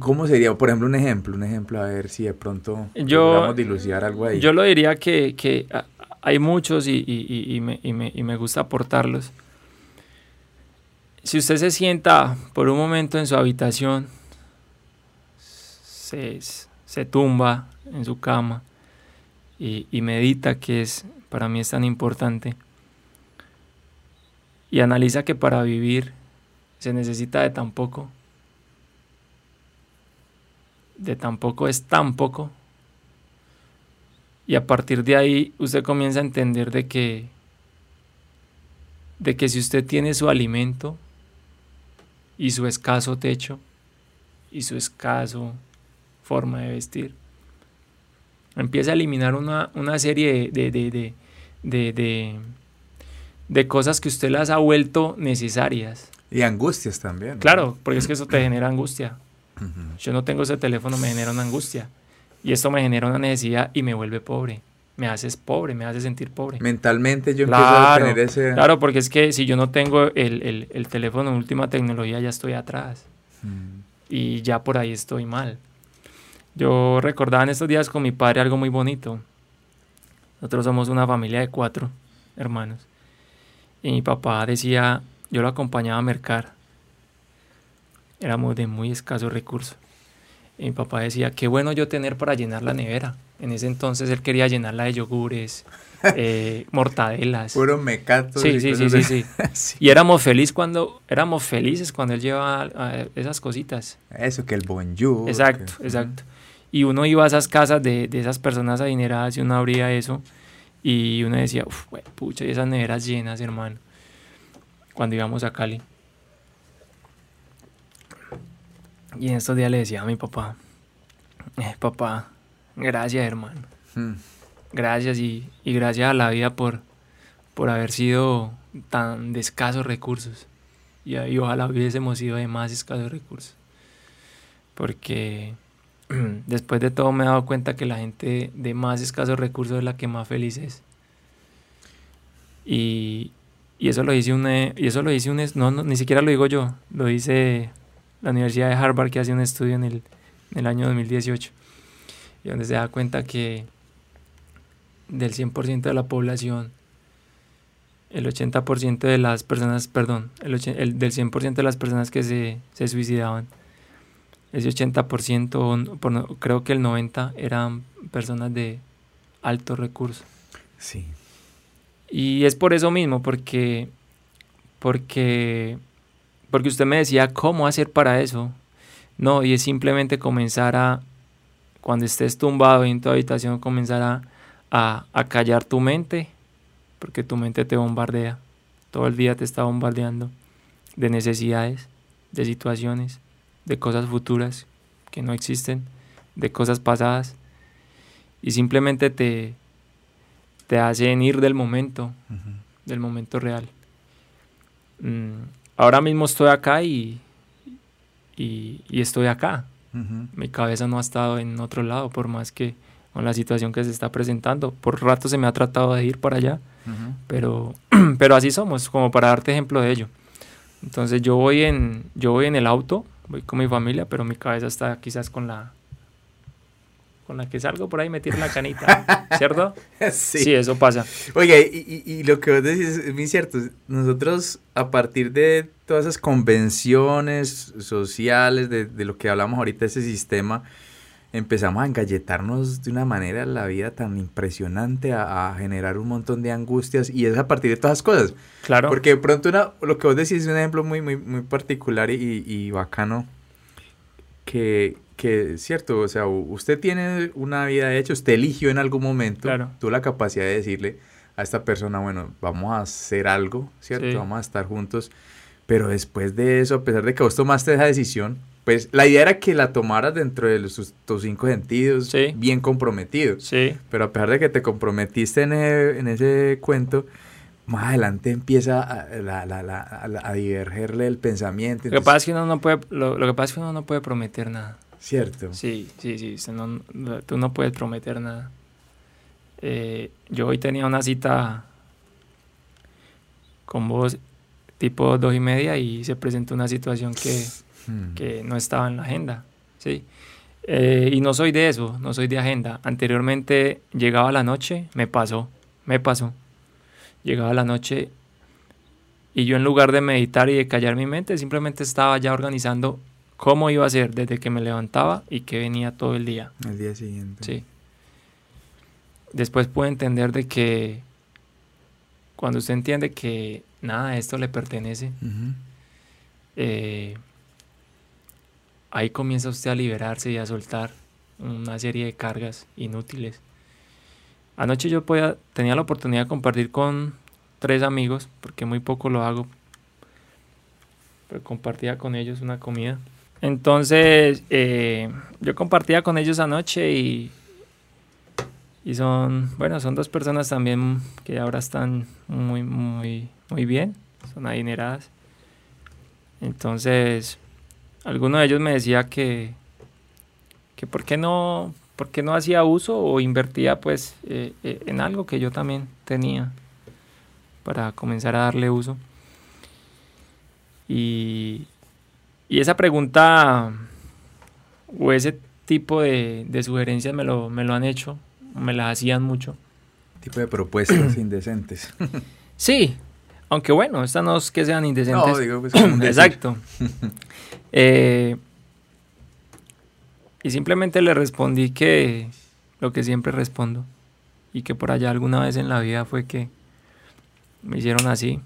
¿cómo sería? Por ejemplo, un ejemplo, un ejemplo, a ver si de pronto yo, dilucidar algo ahí. Yo lo diría que, que hay muchos y, y, y, me, y, me, y me gusta aportarlos. Si usted se sienta por un momento en su habitación, se, se tumba en su cama y, y medita que es para mí es tan importante. Y analiza que para vivir se necesita de tan poco. De tan poco es tan poco. Y a partir de ahí usted comienza a entender de que de que si usted tiene su alimento y su escaso techo y su escaso forma de vestir, empieza a eliminar una, una serie de, de, de, de, de cosas que usted las ha vuelto necesarias. Y angustias también. Claro, porque es que eso te genera angustia. Yo no tengo ese teléfono, me genera una angustia. Y esto me genera una necesidad y me vuelve pobre. Me haces pobre, me hace sentir pobre. Mentalmente yo empiezo a tener ese... Claro, porque es que si yo no tengo el, el, el teléfono última tecnología, ya estoy atrás. Y ya por ahí estoy mal. Yo recordaba en estos días con mi padre algo muy bonito. Nosotros somos una familia de cuatro hermanos. Y mi papá decía, yo lo acompañaba a mercar. Éramos de muy escasos recursos. Y mi papá decía, qué bueno yo tener para llenar la nevera. En ese entonces él quería llenarla de yogures, eh, mortadelas. Puro mecato. Sí, sí, sí, sí, sí, Y éramos, feliz cuando, éramos felices cuando él llevaba esas cositas. Eso, que el bonjour. Exacto, exacto. Y uno iba a esas casas de, de esas personas adineradas y uno abría eso y uno decía, uff, pucha, y esas neveras llenas, hermano. Cuando íbamos a Cali. Y en estos días le decía a mi papá, eh, papá, gracias, hermano. Hmm. Gracias y, y, gracias a la vida por, por haber sido tan de escasos recursos. Y, y ojalá hubiésemos sido de más escasos recursos. Porque después de todo me he dado cuenta que la gente de más escasos recursos es la que más feliz es. Y, y eso lo dice un, y eso lo dice un, no, ni siquiera lo digo yo, lo dice la Universidad de Harvard que hace un estudio en el, en el año 2018, y donde se da cuenta que del 100% de la población, el 80% de las personas, perdón, el, el del 100% de las personas que se, se suicidaban, ese 80%, creo que el 90% eran personas de alto recurso. Sí. Y es por eso mismo, porque, porque, porque usted me decía cómo hacer para eso. No, y es simplemente comenzar a, cuando estés tumbado en tu habitación, comenzar a, a, a callar tu mente, porque tu mente te bombardea. Todo el día te está bombardeando de necesidades, de situaciones de cosas futuras que no existen, de cosas pasadas, y simplemente te, te hacen ir del momento, del momento real. Mm, ahora mismo estoy acá y, y, estoy acá. Mi cabeza no ha estado en otro lado, por más que con la situación que se está presentando. Por rato se me ha tratado de ir para allá, pero, pero así somos, como para darte ejemplo de ello. Entonces yo voy en, yo voy en el auto voy con mi familia, pero mi cabeza está quizás con la con la que salgo por ahí meter la canita, ¿cierto? Sí. eso pasa. Oiga, y, y, lo que vos decís es muy cierto. Nosotros, a partir de todas esas convenciones sociales, de, de lo que hablamos ahorita, ese sistema, empezamos a engalletarnos de una manera la vida tan impresionante, a, generar un montón de angustias y es a partir de todas esas cosas. Claro. Porque de pronto una, lo que vos decís es un ejemplo muy, muy, muy particular y, y bacano que, que, cierto, o sea, usted tiene una vida hecha, usted eligió en algún momento, claro. tuvo la capacidad de decirle a esta persona, bueno, vamos a hacer algo, ¿cierto? Vamos a estar juntos. Pero después de eso, a pesar de que vos tomaste esa decisión, pues la idea era que la tomaras dentro de tus cinco sentidos, bien comprometido. Sí. Pero a pesar de que te comprometiste en ese, cuento, más adelante empieza a, la, la, la, a divergerle el pensamiento. Lo que pasa es que uno no puede, lo, lo, que pasa es que uno no puede prometer nada. Cierto. Sí, sí, sí, no, tú no puedes prometer nada. Eh, yo hoy tenía una cita con vos tipo dos y media y se presentó una situación que, hmm. que no estaba en la agenda, ¿sí? Eh, y no soy de eso, no soy de agenda. Anteriormente llegaba la noche, me pasó, me pasó. Llegaba la noche y yo en lugar de meditar y de callar mi mente, simplemente estaba ya organizando cómo iba a ser desde que me levantaba y que venía todo el día. El día siguiente. Sí. Después pude entender de que cuando usted entiende que nada de esto le pertenece, eh, ahí comienza usted a liberarse y a soltar una serie de cargas inútiles. Anoche yo podía, tenía la oportunidad de compartir con tres amigos, porque muy poco lo hago, pero compartía con ellos una comida. Entonces, eh, yo compartía con ellos anoche y, y son, bueno, son dos personas también que ahora están muy, muy, muy bien, son adineradas. Entonces, alguno de ellos me decía que, que por qué no, por qué no hacía uso o invertía pues eh, eh, en algo que yo también tenía para comenzar a darle uso. Y, y esa pregunta o ese tipo de, sugerencias me lo, me lo han hecho, me las hacían mucho. Tipo de propuestas indecentes. Sí, aunque bueno, estas no es que sean indecentes. No, digo, pues, Exacto. Eh, y simplemente le respondí que lo que siempre respondo y que por allá alguna vez en la vida fue que me hicieron así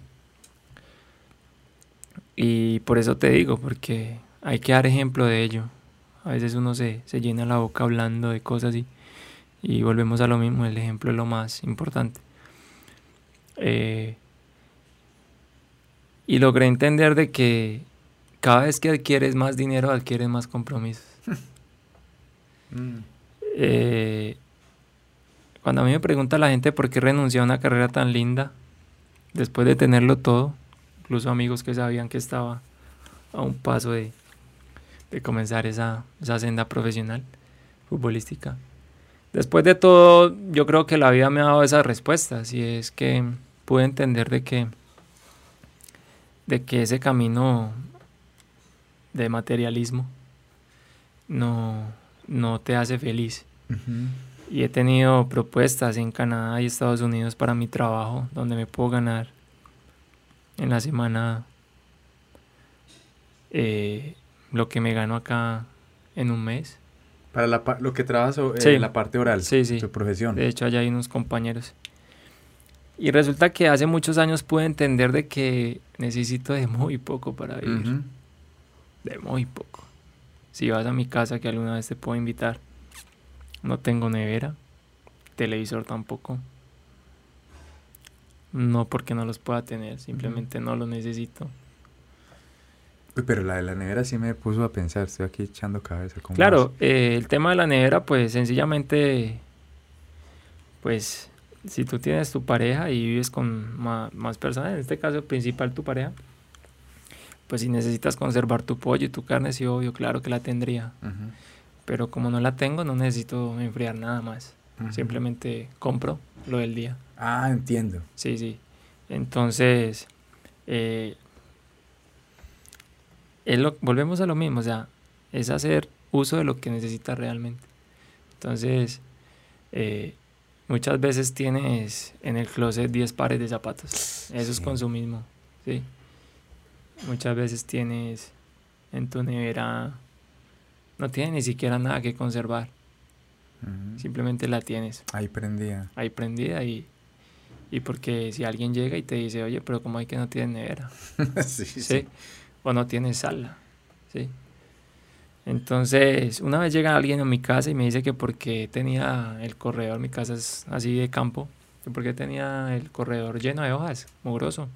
y por eso te digo, porque hay que dar ejemplo de ello. A veces uno se, llena la boca hablando de cosas y, y volvemos a lo mismo, el ejemplo es lo más importante. Eh, y logré entender de que cada vez que adquieres más dinero, adquieres más compromisos. Mm. Eh, cuando a mí me pregunta la gente por qué renuncié a una carrera tan linda, después de tenerlo todo, incluso amigos que sabían que estaba a un paso de, comenzar esa, senda profesional futbolística. Después de todo, yo creo que la vida me ha dado esas respuestas y es que pude entender de que, de que ese camino de materialismo no, no te hace feliz. Y he tenido propuestas en Canadá y Estados Unidos para mi trabajo, donde me puedo ganar en la semana eh, lo que me gano acá en un mes. Para lo que trabajas en la parte oral, sí, sí. tu profesión. De hecho, allá hay unos compañeros. Y resulta que hace muchos años pude entender de que necesito de muy poco para vivir. De muy poco. Si vas a mi casa, que alguna vez te puedo invitar, no tengo nevera, televisor tampoco. No porque no los pueda tener, simplemente no los necesito. pero la de la nevera sí me puso a pensar, estoy aquí echando cabeza. Claro, eh, el tema de la nevera, pues sencillamente, pues si tú tienes tu pareja y vives con más, personas, en este caso principal tu pareja, pues si necesitas conservar tu pollo y tu carne, sí, obvio, claro que la tendría. Pero como no la tengo, no necesito enfriar nada más. Simplemente compro lo del día. Ah, entiendo. Sí, sí. Entonces, eh, volvemos a lo mismo, o sea, es hacer uso de lo que necesitas realmente. Entonces, eh, muchas veces tienes en el closet 10 pares de zapatos. Eso es consumismo, ¿sí? Muchas veces tienes en tu nevera, no tienes ni siquiera nada que conservar. Simplemente la tienes. Ahí prendida. Ahí prendida y, y porque si alguien llega y te dice, oye, pero ¿cómo hay que no tienes nevera? sí, sí, O no tienes sala. Sí. Entonces, una vez llega alguien a mi casa y me dice que porque tenía el corredor, mi casa es así de campo, que porque tenía el corredor lleno de hojas, mugroso.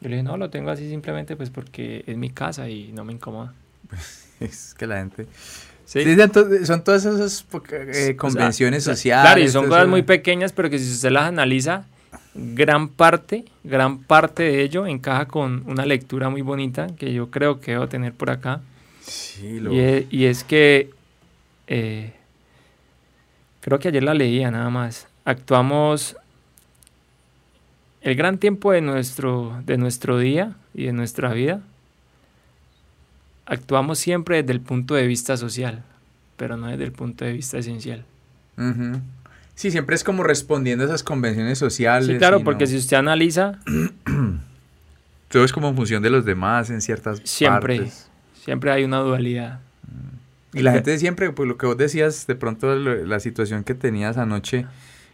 Yo le dije, no, lo tengo así simplemente pues porque es mi casa y no me incomoda. es que la gente Sí. son todas esas eh, convenciones sociales. Claro, y son cosas muy pequeñas, pero que si usted las analiza, gran parte, gran parte de ello encaja con una lectura muy bonita que yo creo que debo tener por acá. Sí, lo... y, es, y, es, que eh, creo que ayer la leía nada más. Actuamos el gran tiempo de nuestro, de nuestro día y de nuestra vida. Actuamos siempre desde el punto de vista social, pero no desde el punto de vista esencial. Sí, siempre es como respondiendo a esas convenciones sociales. Sí, claro, porque si usted analiza... Todo es como en función de los demás en ciertas siempre, partes. Siempre hay una dualidad. Y la gente siempre, pues lo que vos decías, de pronto la situación que tenías anoche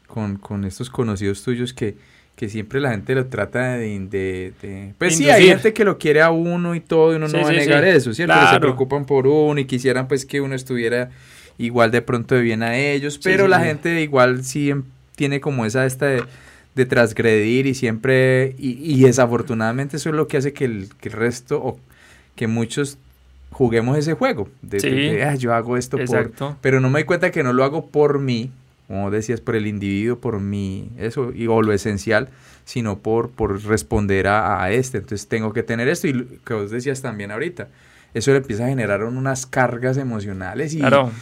con, con estos conocidos tuyos que, que siempre la gente lo trata de... de, Pues sí, hay gente que lo quiere a uno y todo y uno no va a negar eso, ¿cierto? Se preocupan por uno y quisieran pues que uno estuviera igual de pronto de bien a ellos, pero la gente igual sí em, tiene como esa esta de, de transgredir y siempre, y, y, desafortunadamente eso es lo que hace que el, que el resto, o que muchos juguemos ese juego, de, de, yo hago esto Exacto. por, pero no me doy cuenta que no lo hago por mí, como decías, por el individuo, por mí, eso, y, o lo esencial, sino por, por responder a, a este, entonces tengo que tener esto, y que vos decías también ahorita, eso le empieza a generar unas cargas emocionales y,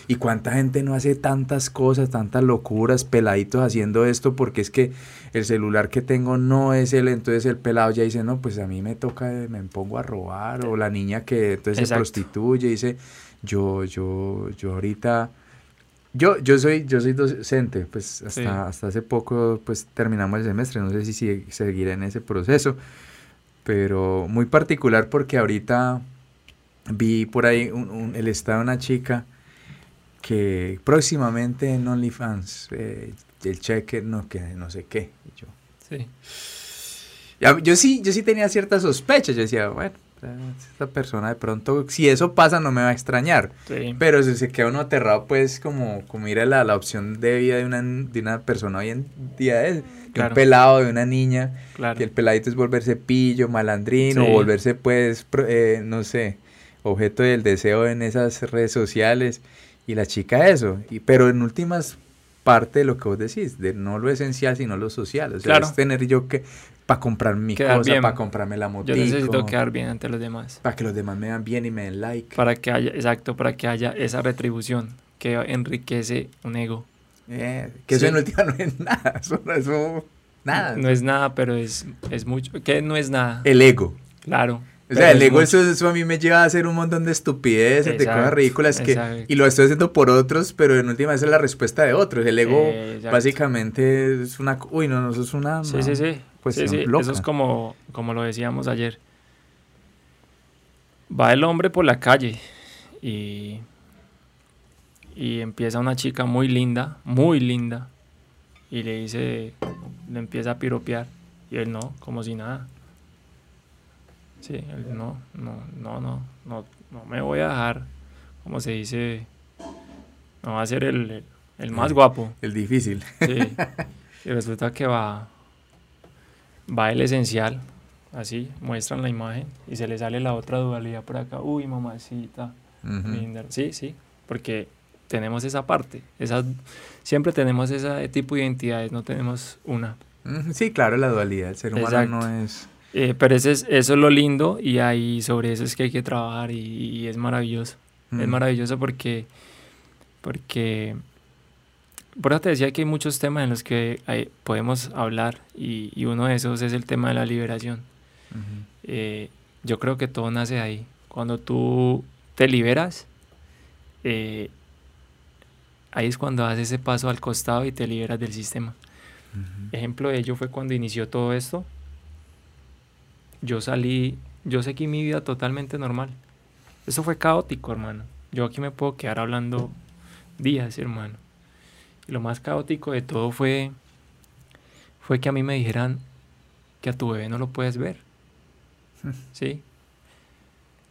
y cuánta gente no hace tantas cosas, tantas locuras, peladitos haciendo esto porque es que el celular que tengo no es el, entonces el pelado ya dice, no, pues a mí me toca, me pongo a robar, o la niña que entonces se prostituye, dice, yo, yo, yo ahorita... Yo, yo soy, yo soy docente, pues hasta, hasta hace poco pues terminamos el semestre, no sé si seguiré en ese proceso, pero muy particular porque ahorita vi por ahí un, el estado de una chica que próximamente en OnlyFans, eh, el cheque, no, que no sé qué. yo, sí. yo sí, yo sí tenía ciertas sospechas. Yo decía, bueno, esta persona de pronto, si eso pasa, no me va a extrañar. Pero si se queda uno aterrado, pues, como, como ir a la, la opción de vida de una, de una persona hoy en día, de, un pelado, de una niña, que el peladito es volverse pillo, malandrín, o volverse, pues, eh, no sé, objeto del deseo en esas redes sociales y la chica eso, y, pero en últimas parte de lo que vos decís, de no lo esencial sino lo social, o sea, es tener yo que para comprar mi cosa, para comprarme la moto. Yo necesito quedar bien ante los demás. Para que los demás me vean bien y me den like. Para que haya, exacto, para que haya esa retribución que enriquece un ego. Eh, que eso en última no es nada, eso, eso nada. No, es nada, pero es, es mucho. ¿Qué no es nada? El ego. Claro. O sea, el ego, eso, eso, a mí me lleva a hacer un montón de estupideces, de cosas ridículas que, y lo estoy haciendo por otros, pero en última es la respuesta de otros. El ego básicamente es una, uy, no, no, eso es una sí, sí, sí. sí, sí. Eso es como, como lo decíamos ayer. Va el hombre por la calle y, y empieza una chica muy linda, muy linda, y le dice, le empieza a piropear, y él no, como si nada. Sí, no, no, no, no, no, no me voy a dejar, como se dice, no va a ser el, el, más guapo. El difícil. Sí. Y resulta que va, va el esencial, así, muestran la imagen y se le sale la otra dualidad por acá. Uy, mamacita, linda. Sí, sí, porque tenemos esa parte, esa, siempre tenemos ese tipo de identidades, no tenemos una. Sí, claro, la dualidad, el ser humano no es eh, pero ese es, eso es lo lindo y ahí sobre eso es que hay que trabajar y, es maravilloso. Es mm. maravilloso porque, porque, por eso te decía que hay muchos temas en los que podemos hablar y, uno de esos es el tema de la liberación. Eh, yo creo que todo nace ahí. Cuando tú te liberas, eh, ahí es cuando haces ese paso al costado y te liberas del sistema. Ejemplo de ello fue cuando inició todo esto yo salí, yo seguí mi vida totalmente normal. Eso fue caótico, hermano. Yo aquí me puedo quedar hablando días, hermano. Y lo más caótico de todo fue, fue que a mí me dijeran que a tu bebé no lo puedes ver. ¿Sí?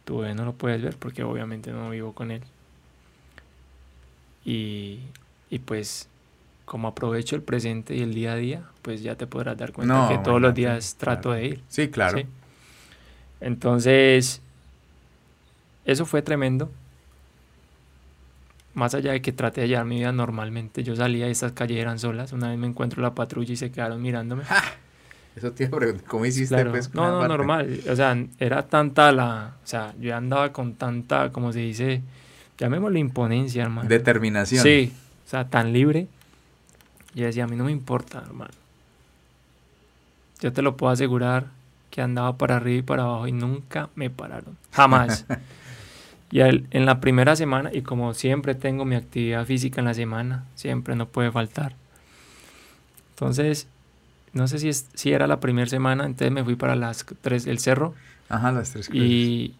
Tu bebé no lo puedes ver porque obviamente no vivo con él. Y, y pues como aprovecho el presente y el día a día, pues ya te podrás dar cuenta que todos los días trato de ir. Sí, claro. Entonces, eso fue tremendo. Más allá de que traté de llevar mi vida normalmente, yo salía y esas calles eran solas. Una vez me encuentro la patrulla y se quedaron mirándome. Eso te ¿cómo hiciste? Claro. Pues, no, no, normal. O sea, era tanta la... O sea, yo andaba con tanta, como se dice, llamémoslo imponencia, hermano. Determinación. Sí, o sea, tan libre. Yo decía, a mí no me importa, hermano. Yo te lo puedo asegurar que andaba para arriba y para abajo y nunca me pararon. Jamás. y en la primera semana, y como siempre tengo mi actividad física en la semana, siempre no puede faltar. Entonces, no sé si, es, si era la primera semana, entonces me fui para las tres, el cerro. Ajá, las tres Y,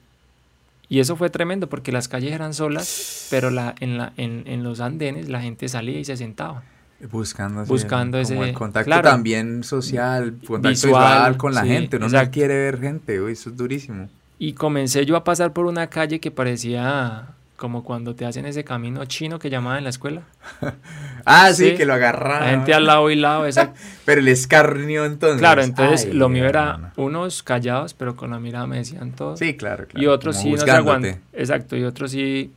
y eso fue tremendo porque las calles eran solas, pero la, en, la, en, en los andenes la gente salía y se sentaba. Buscando, buscando ese el contacto también social, contacto visual, con la gente. Uno no quiere ver gente, eso es durísimo. Y comencé yo a pasar por una calle que parecía como cuando te hacen ese camino chino que llamaban en la escuela. ah, sí, que lo agarraban. La gente al lado y lado. Esa... pero el escarnio entonces. Claro, entonces lo mío era unos callados, pero con la mirada me decían todo. Sí, claro, claro. Y otros sí no se aguantan. Exacto, y otros sí,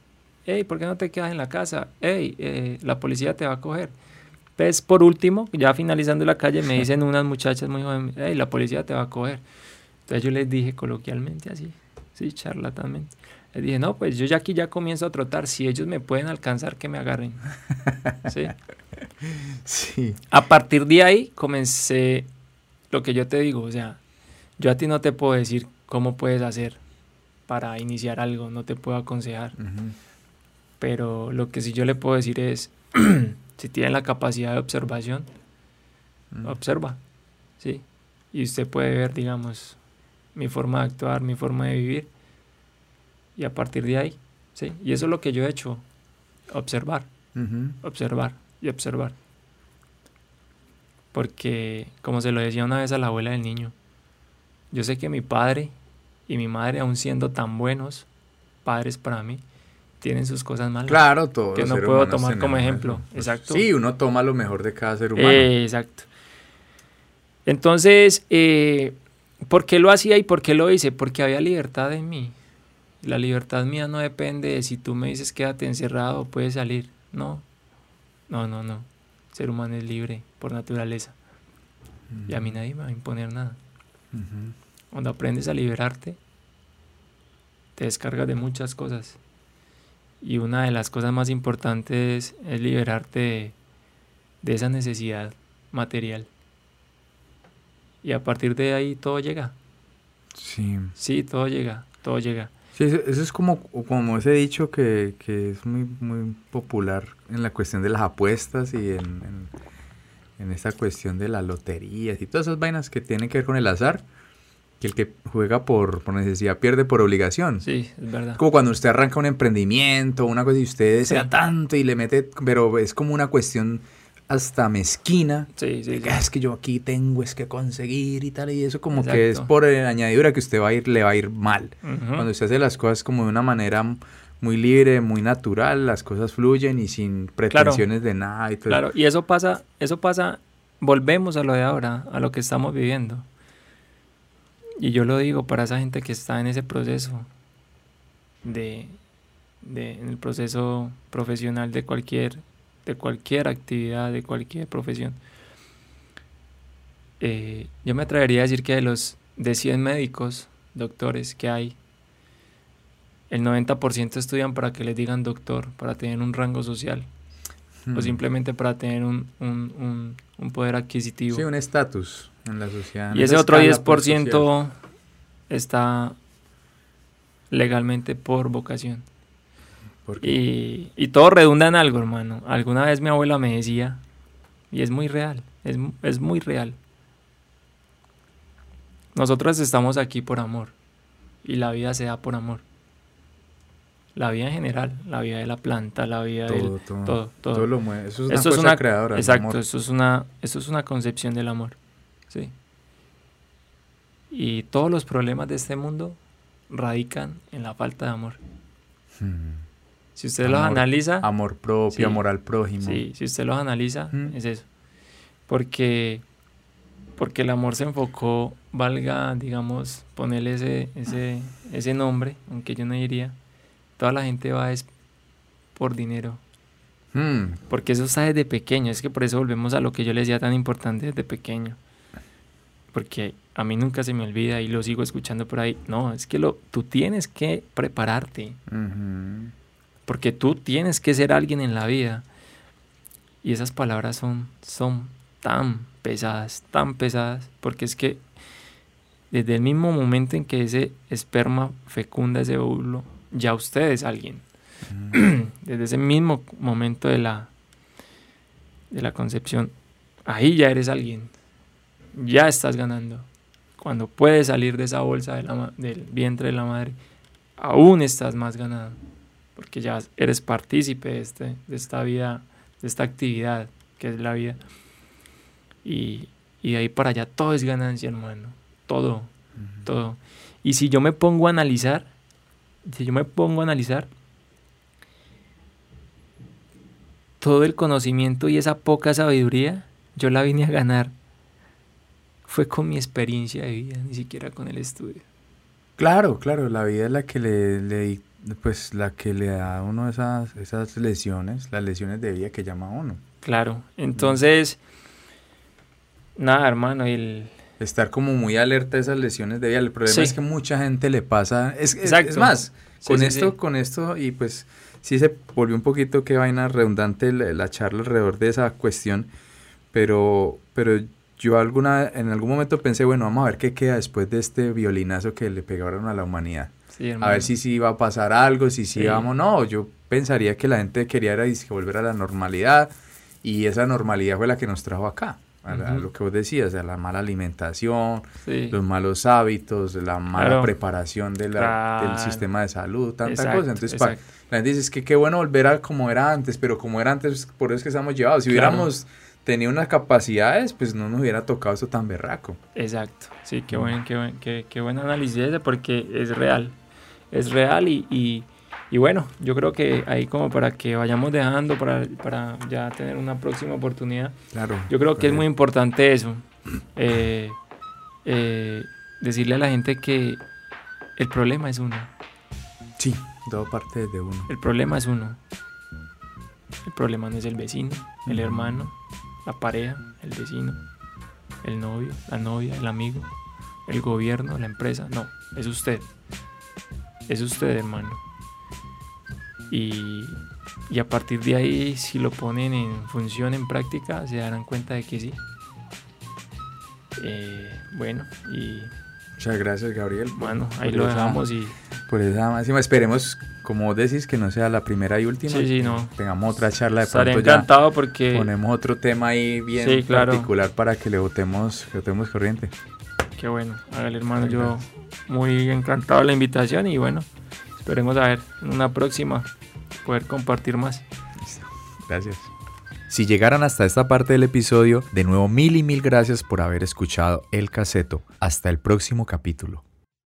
hey, ¿por qué no te quedas en la casa? Hey, eh, la policía te va a coger. Pues por último, ya finalizando la calle, me dicen unas muchachas muy jóvenes, hey, la policía te va a coger. Entonces yo les dije coloquialmente así, sí, charlatanmente. Le dije, no, pues yo ya aquí ya comienzo a trotar. Si ellos me pueden alcanzar, que me agarren. ¿Sí? Sí. A partir de ahí comencé lo que yo te digo. O sea, yo a ti no te puedo decir cómo puedes hacer para iniciar algo. No te puedo aconsejar. Pero lo que sí yo le puedo decir es, si tienen la capacidad de observación, observa. ¿Sí? Y usted puede ver, digamos, mi forma de actuar, mi forma de vivir y a partir de ahí, ¿sí? Y eso es lo que yo he hecho, observar, observar y observar. Porque, como se lo decía una vez a la abuela del niño, yo sé que mi padre y mi madre, aun siendo tan buenos padres para mí, tienen sus cosas malas. Claro, todo. Que no puedo tomar como ejemplo. exacto. Sí, uno toma lo mejor de cada ser humano. exacto. Entonces, eh, ¿por qué lo hacía y por qué lo hice? Porque había libertad en mí. La libertad mía no depende de si tú me dices quédate encerrado o puedes salir. No, no, no, no. El ser humano es libre por naturaleza. Y a mí nadie me va a imponer nada. Cuando aprendes a liberarte, te descargas de muchas cosas. Y una de las cosas más importantes es liberarte de, de esa necesidad material. Y a partir de ahí todo llega. Sí. Sí, todo llega, todo llega. Sí, eso, es como, como ese dicho que, que, es muy, muy popular en la cuestión de las apuestas y en, en, esa cuestión de las loterías y todas esas vainas que tienen que ver con el azar. Que el que juega por, por necesidad pierde por obligación. Sí, es verdad. Como cuando usted arranca un emprendimiento, una cosa y usted desea tanto y le mete, pero es como una cuestión hasta mezquina. Sí, sí, Es que yo aquí tengo es que conseguir y tal, y eso como que es por añadidura que usted va a ir, le va a ir mal. Cuando usted hace las cosas como de una manera muy libre, muy natural, las cosas fluyen y sin pretensiones de nada y todo. Claro, y eso pasa, eso pasa, volvemos a lo de ahora, a lo que estamos viviendo. Y yo lo digo para esa gente que está en ese proceso de, de en el proceso profesional de cualquier de cualquier actividad, de cualquier profesión. Eh, yo me atrevería a decir que de los de 100 médicos, doctores que hay, el 90% estudian para que les digan doctor, para tener un rango social o hmm. simplemente para tener un, un, un, poder adquisitivo. Sí, un estatus en la sociedad. Y ese otro 10% está legalmente por vocación. Y, y, todo redunda en algo, hermano. Alguna vez mi abuela me decía, y es muy real, es, es muy real. Nosotros estamos aquí por amor y la vida se da por amor. La vida en general, la vida de la planta, la vida todo, del todo, todo. lo mueve. Eso es una cosa creadora. Exacto, eso es una eso es una concepción del amor. Sí. Y todos los problemas de este mundo radican en la falta de amor. Hmm. Si usted los analiza... Amor propio, amor al prójimo. Sí, si usted los analiza, es eso. Porque, porque el amor se enfocó, valga, digamos, ponerle ese, ese, ese nombre, aunque yo no diría, toda la gente va es por dinero. Hmm. Porque eso está desde pequeño, es que por eso volvemos a lo que yo les decía tan importante desde pequeño. Porque a mí nunca se me olvida y lo sigo escuchando por ahí. No, es que lo, tú tienes que prepararte. Porque tú tienes que ser alguien en la vida. Y esas palabras son, son tan pesadas, tan pesadas, porque es que desde el mismo momento en que ese esperma fecunda ese óvulo, ya usted es alguien. Desde ese mismo momento de la, de la concepción, ahí ya eres alguien. Ya estás ganando. Cuando puedes salir de esa bolsa del vientre de la madre, aún estás más ganado. Porque ya eres partícipe de, este, de esta vida, de esta actividad que es la vida. Y, de ahí para allá todo es ganancia, hermano. Todo, todo. Y si yo me pongo a analizar, si yo me pongo a analizar, todo el conocimiento y esa poca sabiduría, yo la vine a ganar. Fue con mi experiencia de vida, ni siquiera con el estudio. Claro, claro, la vida es la que le, pues la que le da a uno esas, esas lesiones, las lesiones de vida que llama a uno. Claro, entonces Nada, hermano, el... Estar como muy alerta a esas lesiones de vida. El problema es que mucha gente le pasa... Es, es, más, con esto, con esto, y pues sí se volvió un poquito que vaina redundante la, charla alrededor de esa cuestión, pero, pero yo alguna, en algún momento pensé, bueno, vamos a ver qué queda después de este violinazo que le pegaron a la humanidad. a ver si sí iba a pasar algo, si sí, vamos, no, yo pensaría que la gente quería era, volver a la normalidad y esa normalidad fue la que nos trajo acá a, lo que vos decías, a la mala alimentación, los malos hábitos, la mala preparación de la, del sistema de salud, tanta cosa. Entonces, la gente dice, es que qué bueno volver a como era antes, pero como era antes, por eso es que estamos llevados. Si hubiéramos tenido unas capacidades, pues no nos hubiera tocado esto tan berraco. Exacto, sí, qué buen, qué buen, qué, qué buen análisis ese, porque es real, es real y y bueno, yo creo que ahí como para que vayamos dejando para, para ya tener una próxima oportunidad. Claro. Yo creo que es muy importante eso. Eh, eh, decirle a la gente que el problema es uno. Sí, todo parte de uno. El problema es uno. El problema no es el vecino, el hermano, la pareja, el vecino, el novio, la novia, el amigo, el gobierno, la empresa. No, es usted. Es usted, hermano. Y, y, a partir de ahí, si lo ponen en función, en práctica, se darán cuenta de que sí. Eh, bueno, y... Muchas gracias, Gabriel. Bueno, ahí lo dejamos y... Por esa máxima, esperemos, como decís, que no sea la primera y última. Sí, sí, no. Tengamos otra charla de Estaré encantado porque... Ponemos otro tema ahí bien particular para que le votemos, que votemos corriente. Qué bueno, hágale hermano, yo muy encantado de la invitación y bueno, esperemos a ver en una próxima poder compartir más. Gracias. Si llegaran hasta esta parte del episodio, de nuevo mil y mil gracias por haber escuchado El Caseto. Hasta el próximo capítulo.